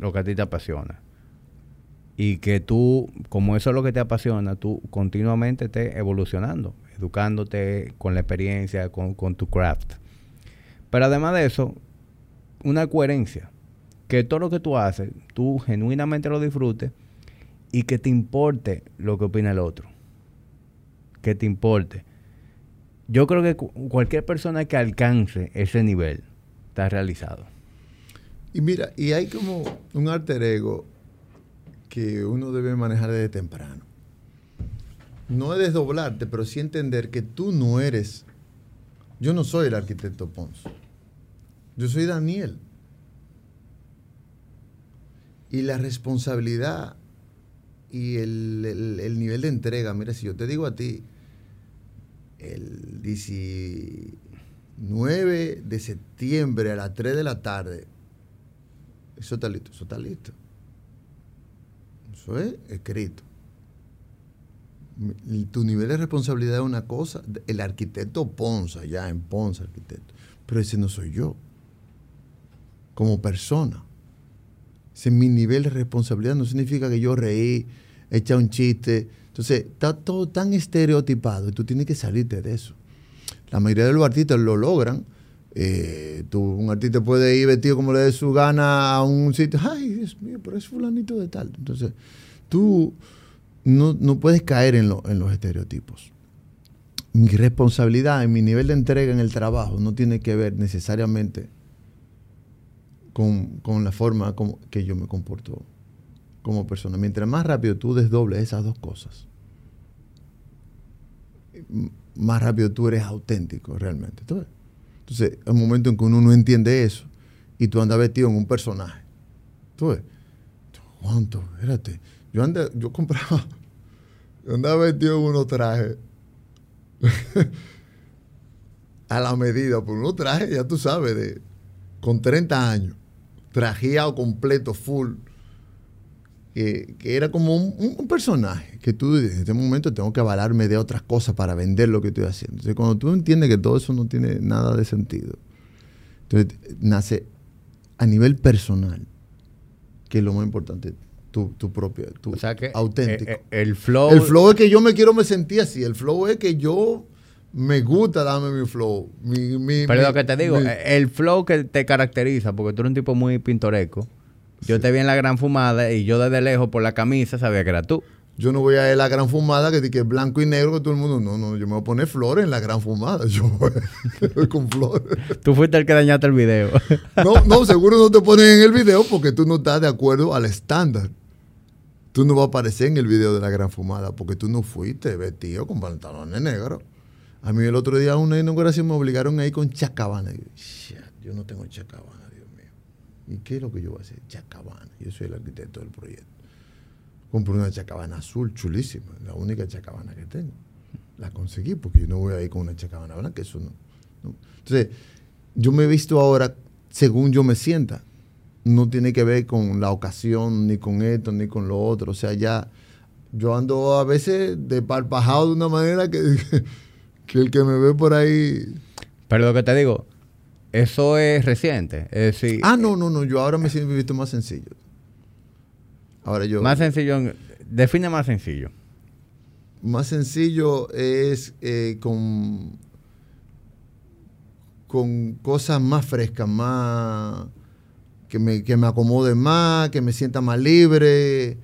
lo que a ti te apasiona. Y que tú, como eso es lo que te apasiona, tú continuamente estés evolucionando, educándote con la experiencia, con, con tu craft. Pero además de eso, una coherencia. Que todo lo que tú haces, tú genuinamente lo disfrutes y que te importe lo que opina el otro. Que te importe yo creo que cualquier persona que alcance ese nivel está realizado. Y mira, y hay como un alter ego que uno debe manejar desde temprano. No es desdoblarte, pero sí entender que tú no eres. Yo no soy el arquitecto Pons. Yo soy Daniel. Y la responsabilidad y el nivel de entrega, mira, si yo te digo a ti, el 19 de septiembre a las 3 de la tarde. Eso está listo, eso está listo. Eso es escrito. Tu nivel de responsabilidad es una cosa. El arquitecto Ponza, ya en Ponza, arquitecto. Pero ese no soy yo. Como persona. Ese es mi nivel de responsabilidad. No significa que yo reí, echa un chiste. Entonces, está todo tan estereotipado y tú tienes que salirte de eso. La mayoría de los artistas lo logran. Eh, tú, un artista puede ir vestido como le dé su gana a un sitio. Ay, Dios mío, pero es fulanito de tal. Entonces, tú no, no puedes caer en, lo- en los estereotipos. Mi responsabilidad, mi nivel de entrega en el trabajo no tiene que ver necesariamente con, con la forma como, que yo me comporto como persona. Mientras más rápido tú desdobles esas dos cosas, más rápido tú eres auténtico realmente. Entonces, un momento en que uno no entiende eso y tú andas vestido en un personaje. ¿Tú ves? ¿Cuánto? Espérate. Yo, anda, yo compraba, yo andaba vestido en unos trajes a la medida, por unos trajes, ya tú sabes, de, con 30 años, trajeado completo, full, que, que era como un, personaje, que tú en este momento tengo que avalarme de otras cosas para vender lo que estoy haciendo. Entonces, cuando tú entiendes que todo eso no tiene nada de sentido, entonces nace a nivel personal, que es lo más importante, tu, tu propio, tu O sea que auténtico. eh, eh, el flow. El flow es que yo me quiero me sentir así. El flow es que yo me gusta darme mi flow. Mi, mi, Pero mi- lo que te digo, eh, el flow que te caracteriza, porque tú eres un tipo muy pintoresco. Yo te vi en la gran fumada y yo desde lejos por la camisa sabía que era tú. yo no voy a ir a la gran fumada que, que es blanco y negro que todo el mundo. No, no, yo me voy a poner flores en la gran fumada. Yo voy con flores. Tú fuiste el que dañaste el video. No, no, seguro no te ponen en el video porque tú no estás de acuerdo al estándar. Tú no vas a aparecer en el video de la gran fumada porque tú no fuiste vestido con pantalones negros. A mí el otro día en una inauguración me obligaron a ir con chacabana. Y yo, "Shit, yo no tengo chacabana. ¿Y qué es lo que yo voy a hacer? Chacabana. Yo soy el arquitecto del proyecto. Compré una chacabana azul chulísima, la única chacabana que tengo. La conseguí porque yo no voy a ir con una chacabana blanca, eso no. Entonces, yo me he visto ahora según yo me sienta. No tiene que ver con la ocasión, ni con esto, ni con lo otro. O sea, ya yo ando a veces desparpajado de una manera que, que el que me ve por ahí. Pero lo que te digo, eso es reciente. Es decir, Ah, no, no, no. Yo ahora me siento visto más sencillo. Ahora yo. más sencillo. en- Define más sencillo. Más sencillo es eh, con, con cosas más frescas, más que me, que me acomoden más, que me sienta más libre,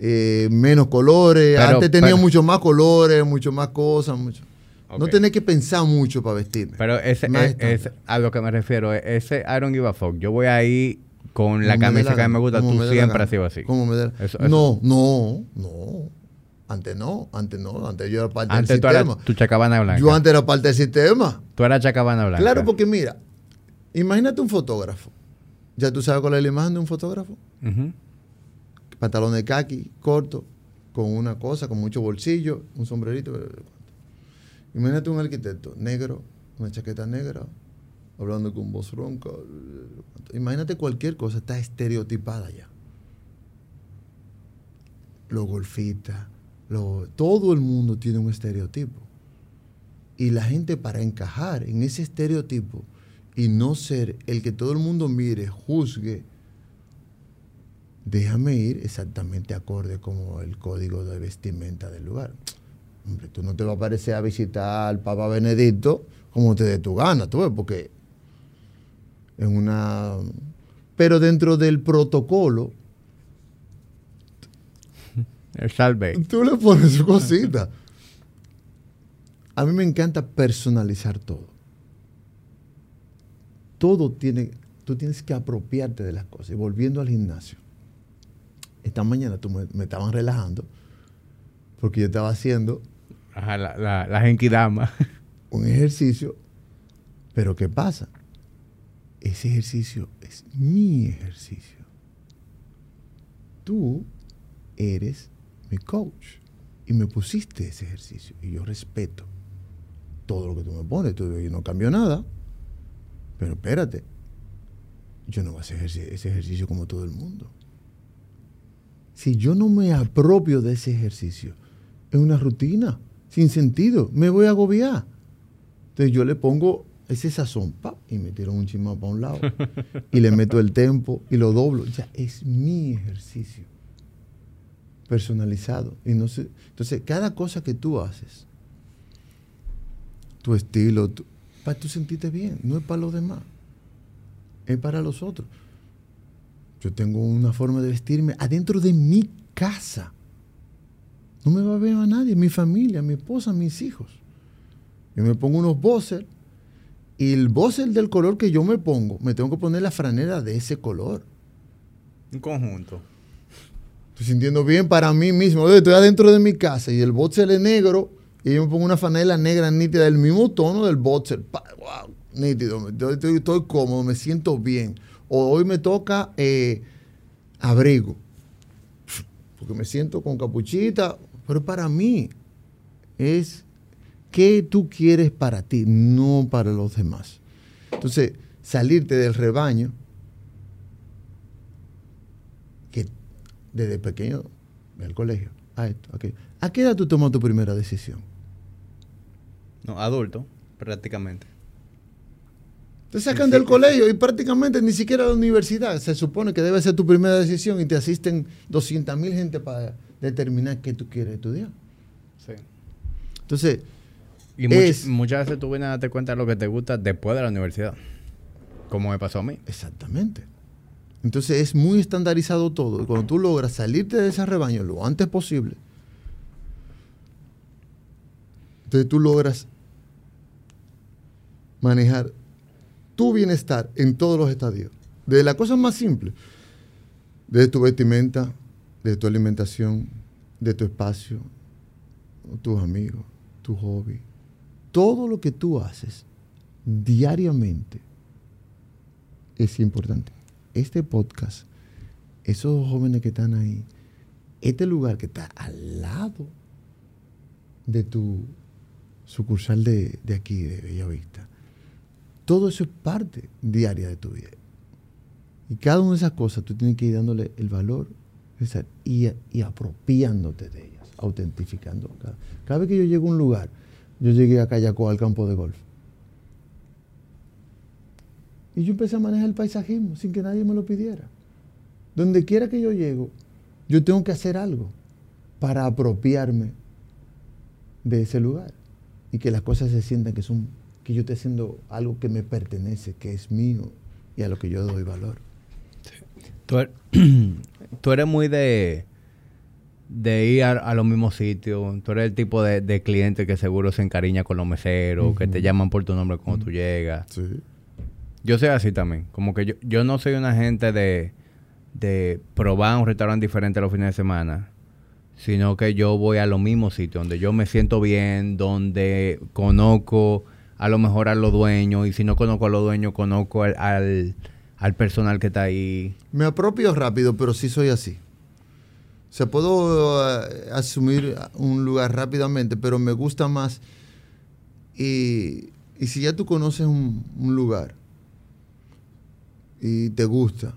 eh, menos colores. Pero- Antes tenía pero- mucho más colores, mucho más cosas, mucho. No tenés que pensar mucho para vestirme. Pero ese, es, es- a lo que me refiero, es ese don't give a fuck. Yo voy ahí con la camisa que a mí me gusta, tú me siempre has sido así. como me la- Eso- eso- No, no, no. Antes no, antes no. Antes yo era parte Antes del tú eras sistema. tu chacabana blanca. Yo antes era parte del sistema. Tú eras chacabana blanca. Claro, porque mira, imagínate un fotógrafo. Ya tú sabes cuál es la imagen de un fotógrafo. Ujú. Pantalón de khaki, corto, con una cosa, con mucho bolsillo, un sombrerito. Imagínate un arquitecto negro, una chaqueta negra, hablando con voz ronca. Imagínate cualquier cosa, está estereotipada ya. Los golfistas, los- todo el mundo tiene un estereotipo. Y la gente para encajar en ese estereotipo y no ser el que todo el mundo mire, juzgue, déjame ir exactamente acorde como el código de vestimenta del lugar. Hombre, tú no te vas a parecer a visitar al Papa Benedicto como te dé tu gana, tú ves, porque en una... Pero dentro del protocolo, El salve. tú le pones su cosita. A mí me encanta personalizar todo. Todo tiene, tú tienes que apropiarte de las cosas. Y volviendo al gimnasio, esta mañana tú me, me estaban relajando porque yo estaba haciendo Ajá, la, la, la genkidama. un ejercicio, pero ¿qué pasa? Ese ejercicio es mi ejercicio. Tú eres mi coach y me pusiste ese ejercicio y yo respeto todo lo que tú me pones. Tú, yo no cambio nada, pero espérate, yo no voy a hacer ese ejercicio como todo el mundo. si yo no me apropio de ese ejercicio, es una rutina, sin sentido, me voy a agobiar. Entonces yo le pongo ese sazón, y me tiro un chismado para un lado, y le meto el tempo y lo doblo. Ya es mi ejercicio personalizado. Y no sé, entonces, cada cosa que tú haces, tu estilo, para tú sentirte bien, no es para los demás, es para los otros. Yo tengo una forma de vestirme adentro de mi casa. No me va a ver a nadie, mi familia, mi esposa, mis hijos. Yo me pongo unos bosses y el bosser del color que yo me pongo, me tengo que poner la franela de ese color. Un conjunto. Estoy sintiendo bien para mí mismo. Estoy adentro de mi casa y el boxer es negro y yo me pongo una franela negra nítida del mismo tono del boxer. Wow, nítido. Estoy, estoy, cómodo, me siento bien. O hoy me toca eh, abrigo. Porque me siento con capuchita. Pero para mí es qué tú quieres para ti, no para los demás. Entonces, salirte del rebaño, que desde pequeño, del colegio, a esto, a ¿A qué edad tú tomas tu primera decisión? No, adulto, prácticamente. Te sacan del colegio y prácticamente ni siquiera a la universidad. Se supone que debe ser tu primera decisión y te asisten 200 mil gente para determinar qué tú quieres estudiar. Sí. Entonces, y muchas veces tú vienes a darte cuenta de lo que te gusta después de la universidad. Como me pasó a mí. Exactamente. Entonces es muy estandarizado todo. Y cuando tú logras salirte de ese rebaño lo antes posible, entonces tú logras manejar tu bienestar en todos los estadios. Desde la cosa más simple, desde tu vestimenta, de tu alimentación, de tu espacio, tus amigos, tu hobby, todo lo que tú haces diariamente es importante. Este podcast, esos jóvenes que están ahí, este lugar que está al lado de tu sucursal de, aquí, de Bellavista, todo eso es parte diaria de tu vida. Y cada una de esas cosas tú tienes que ir dándole el valor y, apropiándote de ellas, autentificando. Cada, vez que yo llego a un lugar, yo llegué a Cayacó, al campo de golf. Y yo empecé a manejar el paisajismo sin que nadie me lo pidiera. Donde quiera que yo llego, yo tengo que hacer algo para apropiarme de ese lugar y que las cosas se sientan que son que yo estoy haciendo algo que me pertenece, que es mío y a lo que yo doy valor. Tú eres muy de de ir a, los mismos sitios. Tú eres el tipo de, cliente que seguro se encariña con los meseros, que te llaman por tu nombre cuando tú llegas. Yo soy así también. Como que yo, yo no soy una gente de, de probar un restaurante diferente los fines de semana, sino que yo voy a los mismos sitios, donde yo me siento bien, donde conozco a lo mejor a los dueños, y si no conozco a los dueños, conozco al, al personal que está ahí. Me apropio rápido, pero sí soy así. O sea, puedo eh, asumir un lugar rápidamente, pero me gusta más. Y, si ya tú conoces un, lugar y te gusta,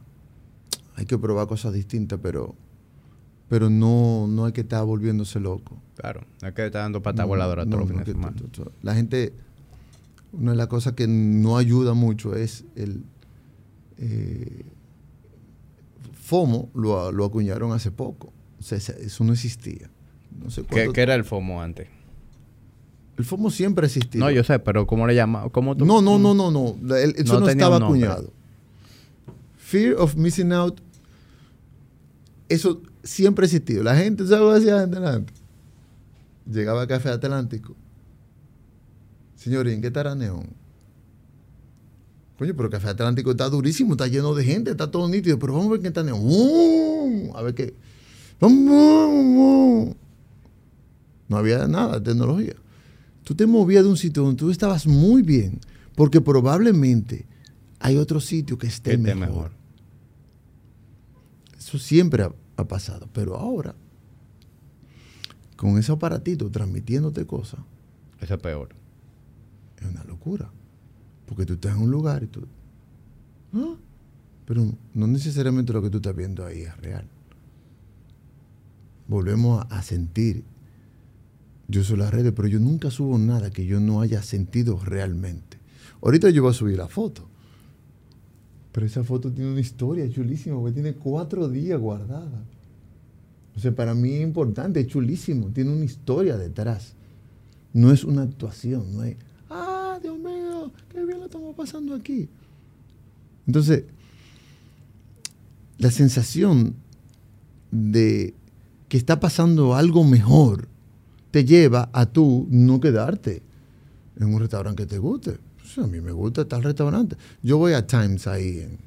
hay que probar cosas distintas, pero, pero no, no hay que estar volviéndose loco. Claro, hay que estar dando pata voladora todos los fines de semana. La gente, una de las cosas que no ayuda mucho es el eh, FOMO, lo, lo acuñaron hace poco eso no existía. No sé ¿Qué, era el FOMO antes? El FOMO siempre existía. No, yo sé, pero ¿cómo le llama? ¿Cómo no, no, no, no, no. eso no, estaba acuñado. Fear of missing out. Eso siempre ha existido. La gente, ¿sabes hacía adelante? Llegaba a Café Atlántico. Señorín, ¿qué estará neón? Coño, pero Café Atlántico está durísimo, está lleno de gente, está todo nítido, pero vamos a ver qué está neón. A ver qué. No había nada de tecnología. Tú te movías de un sitio donde tú estabas muy bien, porque probablemente hay otro sitio que esté mejor. Eso siempre ha, pasado, pero ahora, con ese aparatito transmitiéndote cosas. Eso es peor. Es una locura. Porque tú estás en un lugar y tú. ¿ah? Pero no necesariamente lo que tú estás viendo ahí es real. volvemos a, a sentir. Yo subo las redes, pero yo nunca subo nada que yo no haya sentido realmente. Ahorita yo voy a subir la foto. Pero esa foto tiene una historia chulísima, porque tiene cuatro días guardada. O sea, para mí es importante, es chulísimo, tiene una historia detrás. No es una actuación, no es, Dios mío, qué bien lo estamos pasando aquí. Entonces, la sensación de que está pasando algo mejor te lleva a tú no quedarte en un restaurante que te guste. A mí me gusta tal restaurante. Yo voy a Times ahí en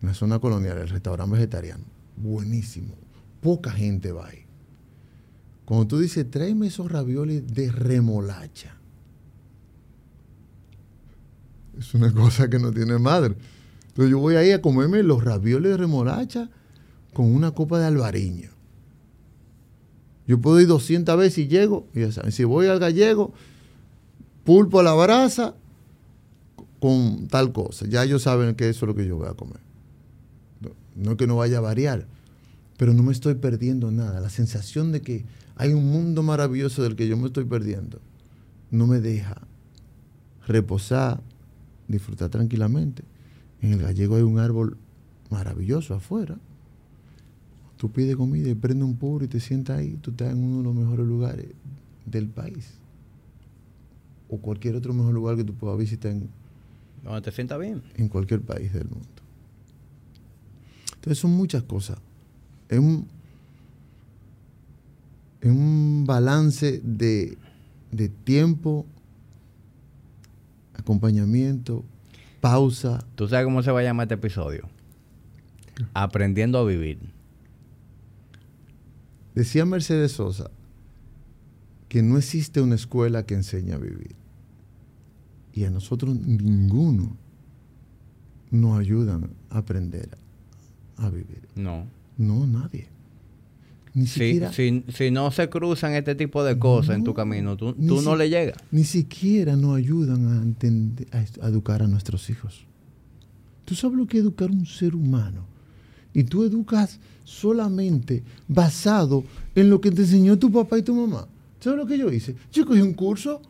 la zona colonial, el restaurante vegetariano. Buenísimo. Poca gente va ahí. Cuando tú dices, tráeme esos raviolis de remolacha. Es una cosa que no tiene madre. Entonces yo voy ahí a comerme los ravioles de remolacha con una copa de albariño. Yo puedo ir 200 veces y llego, y ya saben, si voy al gallego, pulpo a la brasa con tal cosa. Ya ellos saben que eso es lo que yo voy a comer. No, es que no vaya a variar, pero no me estoy perdiendo nada. La sensación de que hay un mundo maravilloso del que yo me estoy perdiendo no me deja reposar, disfrutar tranquilamente. En el gallego hay un árbol maravilloso afuera. Tú pides comida y prende un puro y te sientas ahí, tú estás en uno de los mejores lugares del país. O cualquier otro mejor lugar que tú puedas visitar en, Donde te sientas bien. en cualquier país del mundo. Entonces son muchas cosas. Es un, es un balance de, de tiempo, acompañamiento, pausa. ¿Tú sabes cómo se va a llamar este episodio? Aprendiendo a vivir. Decía Mercedes Sosa que no existe una escuela que enseñe a vivir. Y a nosotros ninguno nos ayudan a aprender a vivir. No. No, nadie. Ni Si, siquiera, si, si no se cruzan este tipo de cosas en tu No, camino, tú, tú no si- le llegas. ni siquiera nos ayudan a, entender, a a educar a nuestros hijos. Tú sabes lo que es educar un ser humano. Y tú educas solamente basado en lo que te enseñó tu papá y tu mamá. ¿Sabes lo que yo hice? Yo cogí un curso.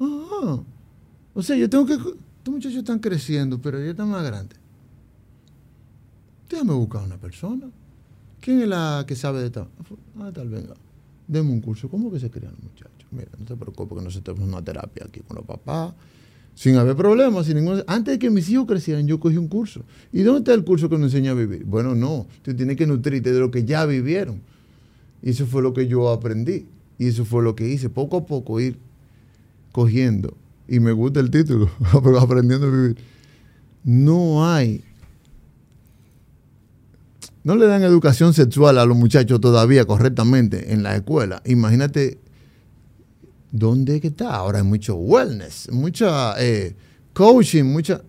Ah, o sea, yo tengo que... Estos muchachos están creciendo, pero ya están más grandes. Déjame buscar una persona. ¿Quién es la que sabe de esto? Ah, tal venga. Deme un curso. ¿Cómo que se crean los muchachos? Mira, no te preocupes que nosotros tenemos una terapia aquí con los papás. Sin haber problemas, sin ningún... Antes de que mis hijos crecieran, yo cogí un curso. ¿Y dónde está el curso que nos enseña a vivir? Bueno, no. Tú tienes que nutrirte de lo que ya vivieron. Y eso fue lo que yo aprendí. Y eso fue lo que hice. Poco a poco ir cogiendo. Y me gusta el título, aprendiendo a vivir. No hay no le dan educación sexual a los muchachos todavía correctamente en la escuela. Imagínate dónde es que está. Ahora hay mucho wellness, mucha eh, coaching, mucha.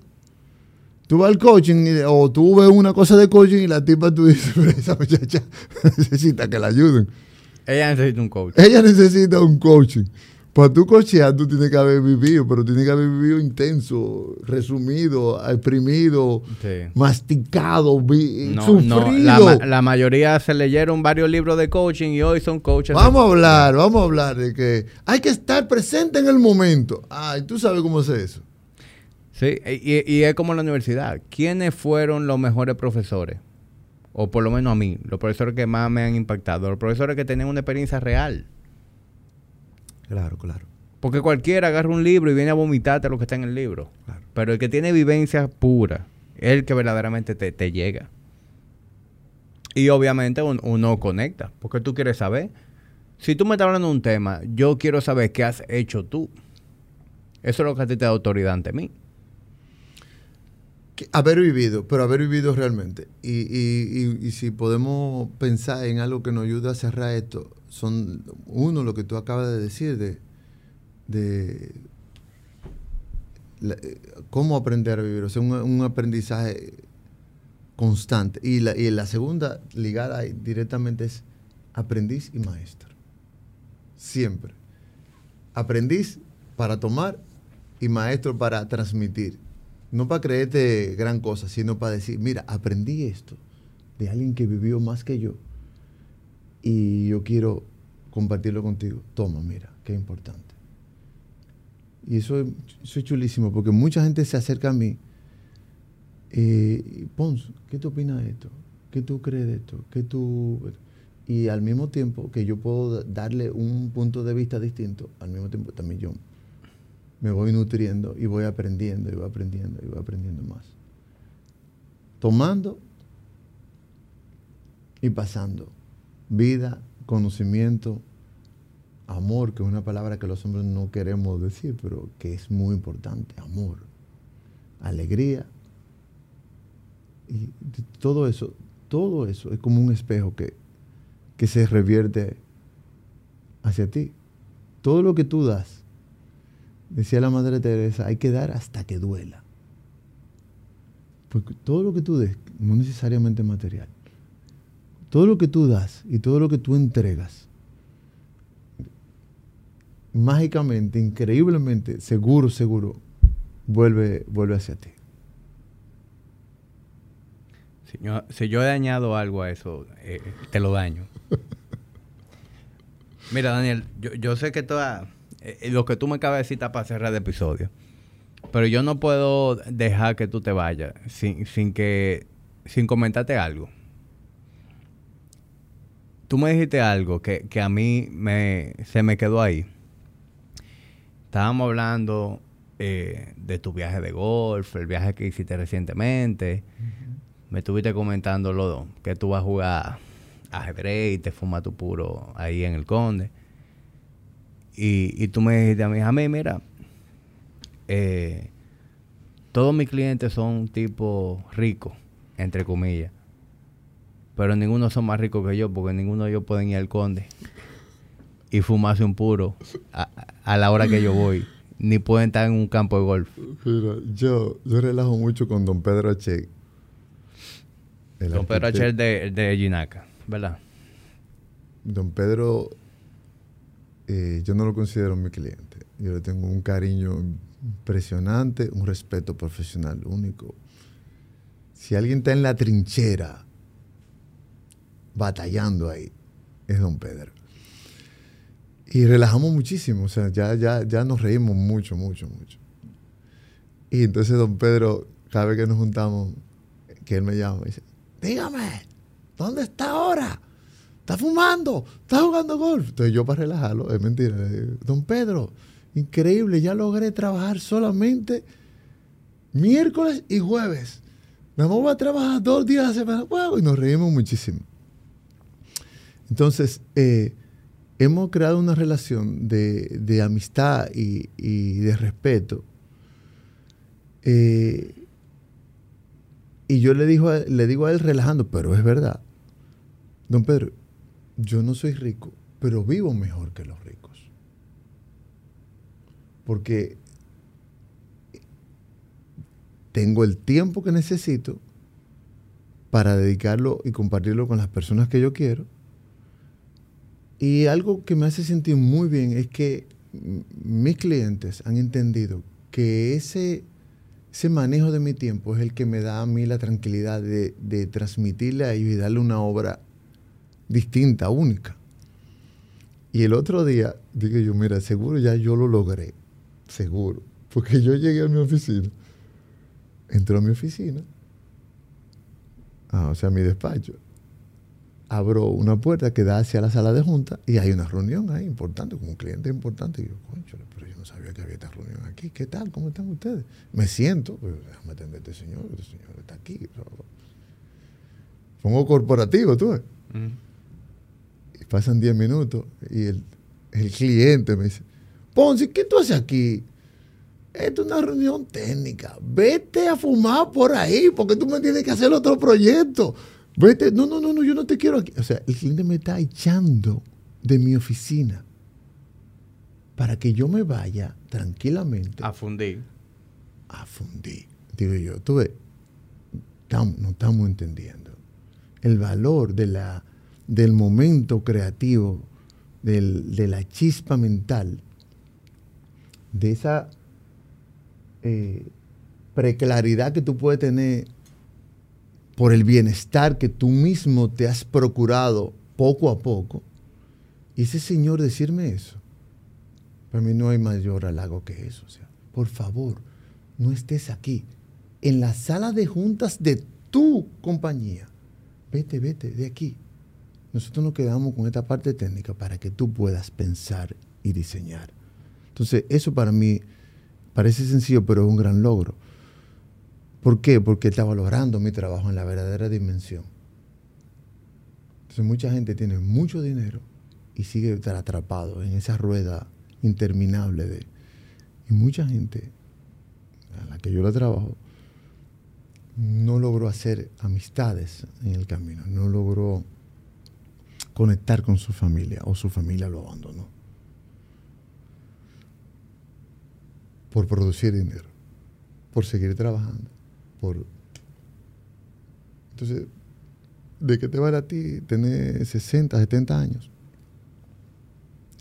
Tú vas al coaching y- o tú ves una cosa de coaching y la tipa tú dices, pero esa muchacha necesita que la ayuden. Ella necesita un coach. Ella necesita un coaching. Para tú cochear, tú tienes que haber vivido, pero tienes que haber vivido intenso, resumido, exprimido, Sí. masticado, vi- No, sufrido. no, la, ma- la mayoría se leyeron varios libros de coaching y hoy son coaches. Vamos a hablar, vamos a hablar de que hay que estar presente en el momento. Ay, tú sabes cómo es eso. Sí, y, y es como en la universidad. ¿Quiénes fueron los mejores profesores? O por lo menos a mí, los profesores que más me han impactado, los profesores que tenían una experiencia real. Claro, claro. Porque cualquiera agarra un libro y viene a vomitarte lo que está en el libro. Claro. Pero el que tiene vivencia pura es el que verdaderamente te, te llega. Y obviamente un- uno conecta, porque tú quieres saber. Si tú me estás hablando de un tema, yo quiero saber qué has hecho tú. Eso es lo que a ti te da autoridad ante mí. Que haber vivido, pero haber vivido realmente. Y, y- y- y si podemos pensar en algo que nos ayuda a cerrar esto, son uno, lo que tú acabas de decir, de, de eh, cómo aprender a vivir, o sea, un, un aprendizaje constante. Y la, y la segunda, ligada directamente, es aprendiz y maestro. Siempre. Aprendiz para tomar y maestro para transmitir. No para creerte gran cosa, sino para decir, mira, aprendí esto de alguien que vivió más que yo y yo quiero compartirlo contigo. Toma, mira, qué importante. Y eso, es chulísimo porque mucha gente se acerca a mí. Eh, Pons, ¿qué tú opinas de esto? ¿Qué tú crees de esto? ¿Qué tú...? Y al mismo tiempo que yo puedo darle un punto de vista distinto, al mismo tiempo también yo me voy nutriendo y voy aprendiendo y voy aprendiendo y voy aprendiendo más. Tomando y pasando. Vida, conocimiento, amor, que es una palabra que los hombres no queremos decir, pero que es muy importante. Amor, alegría. Y todo eso, todo eso es como un espejo que, que se revierte hacia ti. Todo lo que tú das Decía la Madre Teresa, hay que dar hasta que duela. Porque todo lo que tú des, no necesariamente material, todo lo que tú das y todo lo que tú entregas, mágicamente, increíblemente, seguro, seguro, vuelve, vuelve hacia ti. Si yo, he dañado algo a eso, eh, te lo daño. Mira, Daniel, yo, yo sé que toda eh, lo que tú me acabas de decir está para cerrar el episodio. Pero yo no puedo dejar que tú te vayas sin, sin que sin comentarte algo. Tú me dijiste algo que, a mí me, se me quedó ahí. Estábamos hablando eh, de tu viaje de golf, el viaje que hiciste recientemente. Me estuviste comentando lo que tú vas a jugar ajedrez y te fumas tu puro ahí en el Conde. Y, tú me dijiste a mí, a mí, mira, eh, todos mis clientes son tipo ricos, entre comillas. Pero ninguno son más ricos que yo, porque ninguno de ellos pueden ir al conde y fumarse un puro a, la hora que yo voy. Ni pueden estar en un campo de golf. Mira, yo, yo relajo mucho con don Pedro Che. Don Pedro Che de, de Ginaca, ¿verdad? Don Pedro eh, yo no lo considero mi cliente. Yo le tengo un cariño impresionante, un respeto profesional único. Si alguien está en la trinchera, batallando ahí, es don Pedro. Y relajamos muchísimo, o sea, ya, ya, ya nos reímos mucho, mucho, mucho. Y entonces don Pedro, cada vez que nos juntamos, que él me llama, me dice, dígame, ¿dónde está ahora? está fumando, está jugando golf. Entonces yo para relajarlo, es mentira, don Pedro, increíble, ya logré trabajar solamente miércoles y jueves. Nada más voy a trabajar dos días a la semana. Wow, y nos reímos muchísimo. Entonces, eh, hemos creado una relación de, amistad y, de respeto. Eh, y yo le, digo le digo a él relajando, pero es verdad. Don Pedro, yo no soy rico, pero vivo mejor que los ricos. Porque tengo el tiempo que necesito para dedicarlo y compartirlo con las personas que yo quiero. Y algo que me hace sentir muy bien es que mis clientes han entendido que ese, ese manejo de mi tiempo es el que me da a mí la tranquilidad de, de transmitirle y darle una obra distinta, única. Y el otro día dije yo, mira, seguro ya yo lo logré, seguro. Porque yo llegué a mi oficina, entró a mi oficina, ah, o sea, a mi despacho, abro una puerta que da hacia la sala de junta y hay una reunión ahí importante, con un cliente importante. Y yo, concho, pero yo no sabía que había esta reunión aquí. ¿Qué tal? ¿Cómo están ustedes? Me siento, pues, déjame atender a este señor, este señor está aquí. Pongo corporativo, tú ves. Pasan 10 minutos y el, cliente me dice, Ponce, ¿qué tú haces aquí? Esto es una reunión técnica. Vete a fumar por ahí porque tú me tienes que hacer otro proyecto. Vete. No, no, no, no, yo no te quiero aquí. O sea, el cliente me está echando de mi oficina para que yo me vaya tranquilamente. A fundir. A fundir. Digo yo, tú ves, no estamos entendiendo el valor de la del momento creativo, de la chispa mental, de esa eh, preclaridad que tú puedes tener por el bienestar que tú mismo te has procurado poco a poco. Y ese señor decirme eso, para mí no hay mayor halago que eso. O sea, por favor, no estés aquí, en la sala de juntas de tu compañía. Vete, vete de aquí. Nosotros nos quedamos con esta parte técnica para que tú puedas pensar y diseñar. Entonces, eso para mí parece sencillo, pero es un gran logro. ¿Por qué? Porque está valorando mi trabajo en la verdadera dimensión. Entonces, mucha gente tiene mucho dinero y sigue estar atrapado en esa rueda interminable de... Y mucha gente a la que yo le trabajo no logró hacer amistades en el camino, no logró conectar con su familia o su familia lo abandonó. Por producir dinero, por seguir trabajando, por... Entonces, ¿de qué te vale a ti tener 60, 70 años?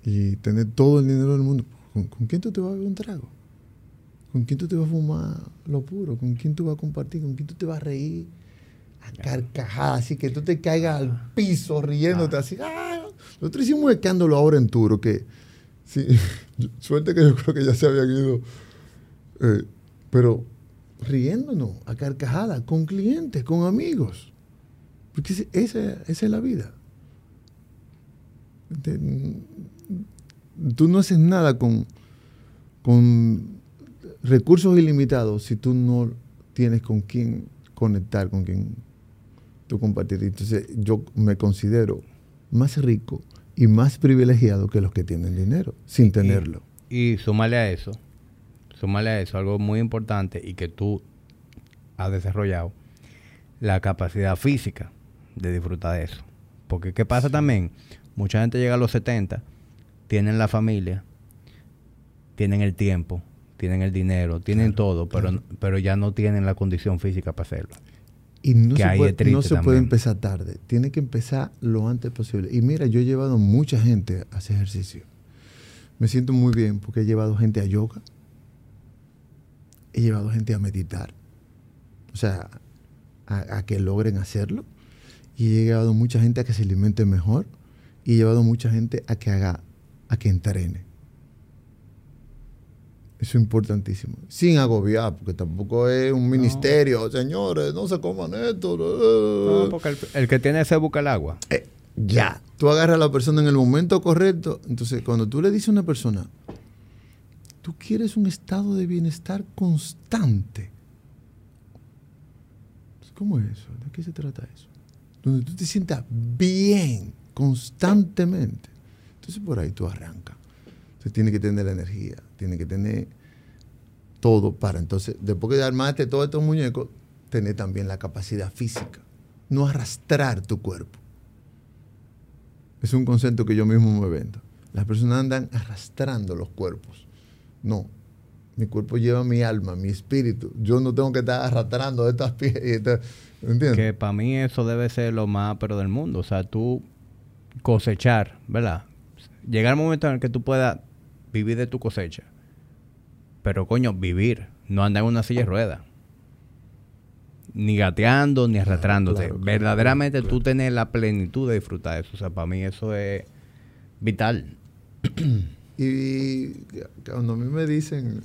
Y tener todo el dinero del mundo. ¿Con, quién tú te vas a beber un trago? ¿Con quién tú te vas a fumar lo puro? ¿Con quién tú vas a compartir? ¿Con quién tú te vas a reír? A carcajadas, así que tú te caigas al piso riéndote así. ¡ah! Nosotros hicimos escándalo ahora en Turo, que sí, suerte que yo creo que ya se habían ido. Eh, pero riéndonos a carcajadas, con clientes, con amigos. Porque esa, esa es la vida. Tú no haces nada con, con recursos ilimitados si tú no tienes con quién conectar, con quién tú compartir. Entonces yo me considero más rico y más privilegiado que los que tienen dinero, sin tenerlo. Y, y súmale a eso, súmale a eso algo muy importante y que tú has desarrollado, la capacidad física de disfrutar de eso. Porque ¿qué pasa también? Mucha gente llega a los 70, tienen la familia, tienen el tiempo, tienen el dinero, tienen todo, pero, pero ya no tienen la condición física para hacerlo. Y no se, puede, no se puede, empezar tarde, tiene que empezar lo antes posible. Y mira, yo he llevado mucha gente a hacer ejercicio. Me siento muy bien porque he llevado gente a yoga, he llevado gente a meditar, o sea, a, a que logren hacerlo. Y he llevado mucha gente a que se alimente mejor y he llevado mucha gente a que haga, a que entrene. Eso es importantísimo. Sin agobiar, porque tampoco es un ministerio. Señores, no se coman esto. No, porque el, que tiene ese busca el agua. Eh, ya. Tú agarras a la persona en el momento correcto. Entonces, cuando tú le dices a una persona, tú quieres un estado de bienestar constante. ¿Cómo es eso? ¿De qué se trata eso? Donde tú te sientas bien constantemente. Entonces, por ahí tú arrancas. Entonces, tiene que tener la energía tiene que tener todo para entonces, después de armarte todos estos muñecos, tener también la capacidad física, no arrastrar tu cuerpo. Es un concepto que yo mismo me vendo. Las personas andan arrastrando los cuerpos. No, mi cuerpo lleva mi alma, mi espíritu. Yo no tengo que estar arrastrando estas piezas. ¿Entiendes? Que para mí eso debe ser lo más pero del mundo. O sea, tú cosechar, ¿verdad? Llegar el momento en el que tú puedas vivir de tu cosecha. Pero coño, vivir, no andar en una silla de ruedas. Ni gateando, ni arrastrándote. Verdaderamente tú tener la plenitud de disfrutar de eso. O sea, para mí eso es vital. y cuando a mí me dicen,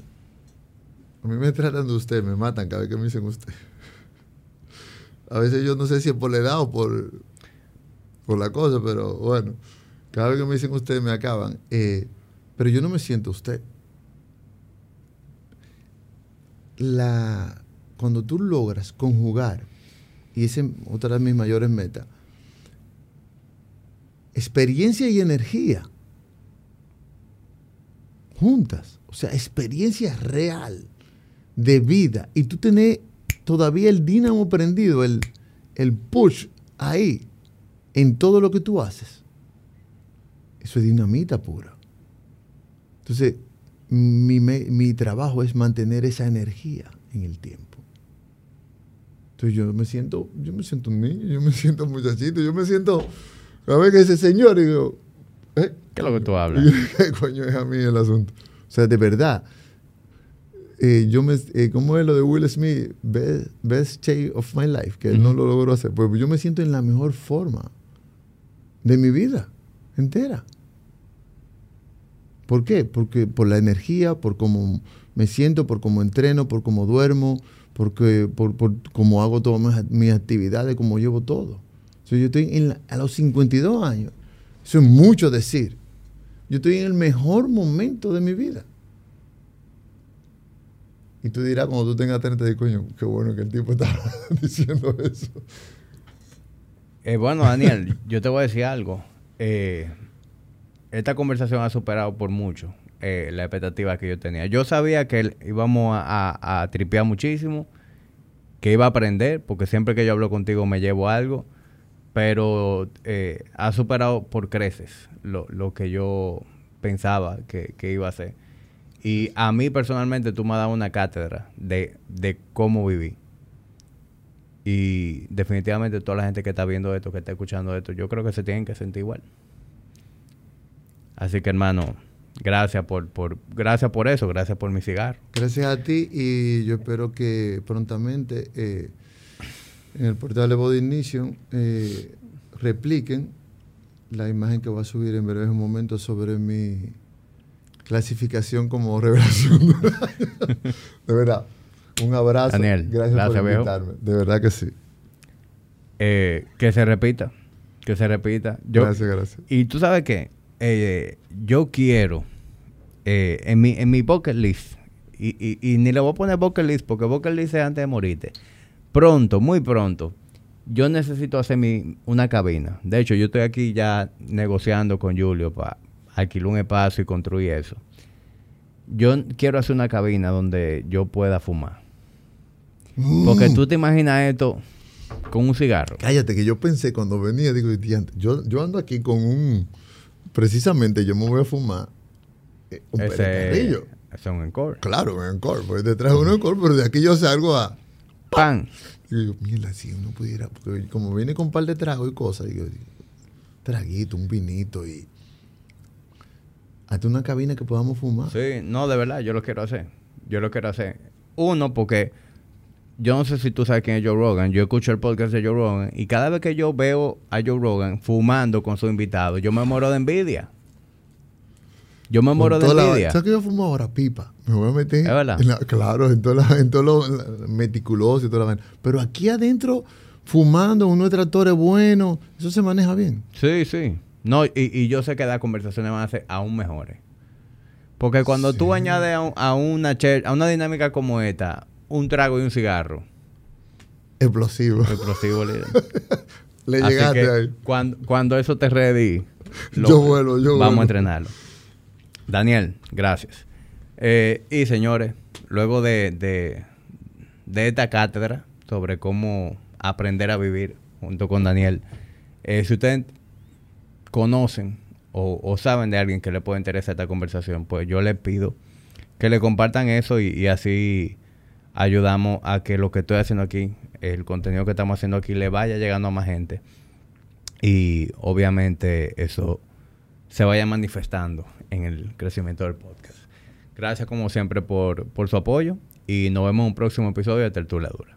a mí me tratan de usted, me matan cada vez que me dicen usted. A veces yo no sé si es por la edad o por, por la cosa, pero bueno, cada vez que me dicen usted me acaban. Eh, pero yo no me siento usted. La, cuando tú logras conjugar, y esa es otra de mis mayores metas, experiencia y energía juntas, o sea, experiencia real de vida, y tú tenés todavía el dínamo prendido, el, el push ahí, en todo lo que tú haces. Eso es dinamita pura. Entonces, mi, trabajo es mantener esa energía en el tiempo. Entonces yo me siento, yo me siento un niño, yo me siento muchachito, yo me siento, a ver que ese señor, y digo, ¿Eh? ¿qué es lo que tú hablas? ¿Qué coño es a mí el asunto? O sea, de verdad, eh, yo me, eh, ¿cómo es lo de Will Smith? Best, best day of my life, que él no lo logró hacer. Pues yo me siento en la mejor forma de mi vida entera. ¿Por qué? Porque por la energía, por cómo me siento, por cómo entreno, por cómo duermo, porque, por, por cómo hago todas mis, actividades, cómo llevo todo. yo estoy a los 52 años. Eso es mucho decir. Yo estoy en el mejor momento de mi vida. Y tú dirás, cuando tú tengas 30, de coño, qué bueno que el tipo está diciendo eso. Eh, bueno, Daniel, yo te voy a decir algo. Eh, esta conversación ha superado por mucho eh, la expectativa que yo tenía. Yo sabía que íbamos a, tripear muchísimo, que iba a aprender, porque siempre que yo hablo contigo me llevo algo, pero eh, ha superado por creces lo, que yo pensaba que, iba a ser. Y a mí personalmente tú me has dado una cátedra de, de cómo viví. Y definitivamente toda la gente que está viendo esto, que está escuchando esto, yo creo que se tienen que sentir igual. Así que hermano, gracias por, por, gracias por eso, gracias por mi cigarro. Gracias a ti y yo espero que prontamente eh, en el portal de Body Ignition eh, repliquen la imagen que voy a subir en breves momentos sobre mi clasificación como revelación. de verdad, un abrazo. Daniel, gracias, por invitarme. De verdad que sí. Eh, que se repita. Que se repita. gracias, gracias. Y tú sabes qué? Eh, yo quiero eh, en, mi, en mi bucket list, y, y, ni le voy a poner bucket list porque bucket list es antes de morirte. Pronto, muy pronto, yo necesito hacer mi, una cabina. De hecho, yo estoy aquí ya negociando con Julio para alquilar un espacio y construir eso. Yo quiero hacer una cabina donde yo pueda fumar. Porque tú te imaginas esto con un cigarro. Cállate, que yo pensé cuando venía, digo, yo, yo ando aquí con un precisamente yo me voy a fumar eh, un Ese, es un encore. Claro, un encore. Pues detrás de un encore, pero de aquí yo salgo a... ¡Pan! Y digo, mira, si uno pudiera... Porque como viene con un par de tragos y cosas, digo, traguito, un vinito y... Hazte una cabina que podamos fumar. Sí, no, de verdad, yo lo quiero hacer. Yo lo quiero hacer. Uno, porque yo no sé si tú sabes quién es Joe Rogan. Yo escucho el podcast de Joe Rogan y cada vez que yo veo a Joe Rogan fumando con su invitado, yo me muero de envidia. Yo me muero de envidia. ¿Sabes que yo fumo ahora? Pipa. Me voy a meter. ¿Es verdad? claro, en todo, en todo lo meticuloso y toda la Pero aquí adentro, fumando, uno de tractores bueno, eso se maneja bien. Sí, sí. No, y, yo sé que las conversaciones van a ser aún mejores. Porque cuando tú añades a, una, a una dinámica como esta, un trago y un cigarro. Explosivo. Explosivo, líder. Le llegaste ahí. Cuando, cuando eso te ready, yo vuelo, yo Vamos a entrenarlo. Daniel, gracias. Eh, y señores, luego de, esta cátedra sobre cómo aprender a vivir junto con Daniel, eh, si ustedes conocen o, saben de alguien que le puede interesar esta conversación, pues yo les pido que le compartan eso y así ayudamos a que lo que estoy haciendo aquí, el contenido que estamos haciendo aquí, le vaya llegando a más gente. Y obviamente eso se vaya manifestando en el crecimiento del podcast. Gracias como siempre por, por su apoyo y nos vemos en un próximo episodio de Tertulia Dura.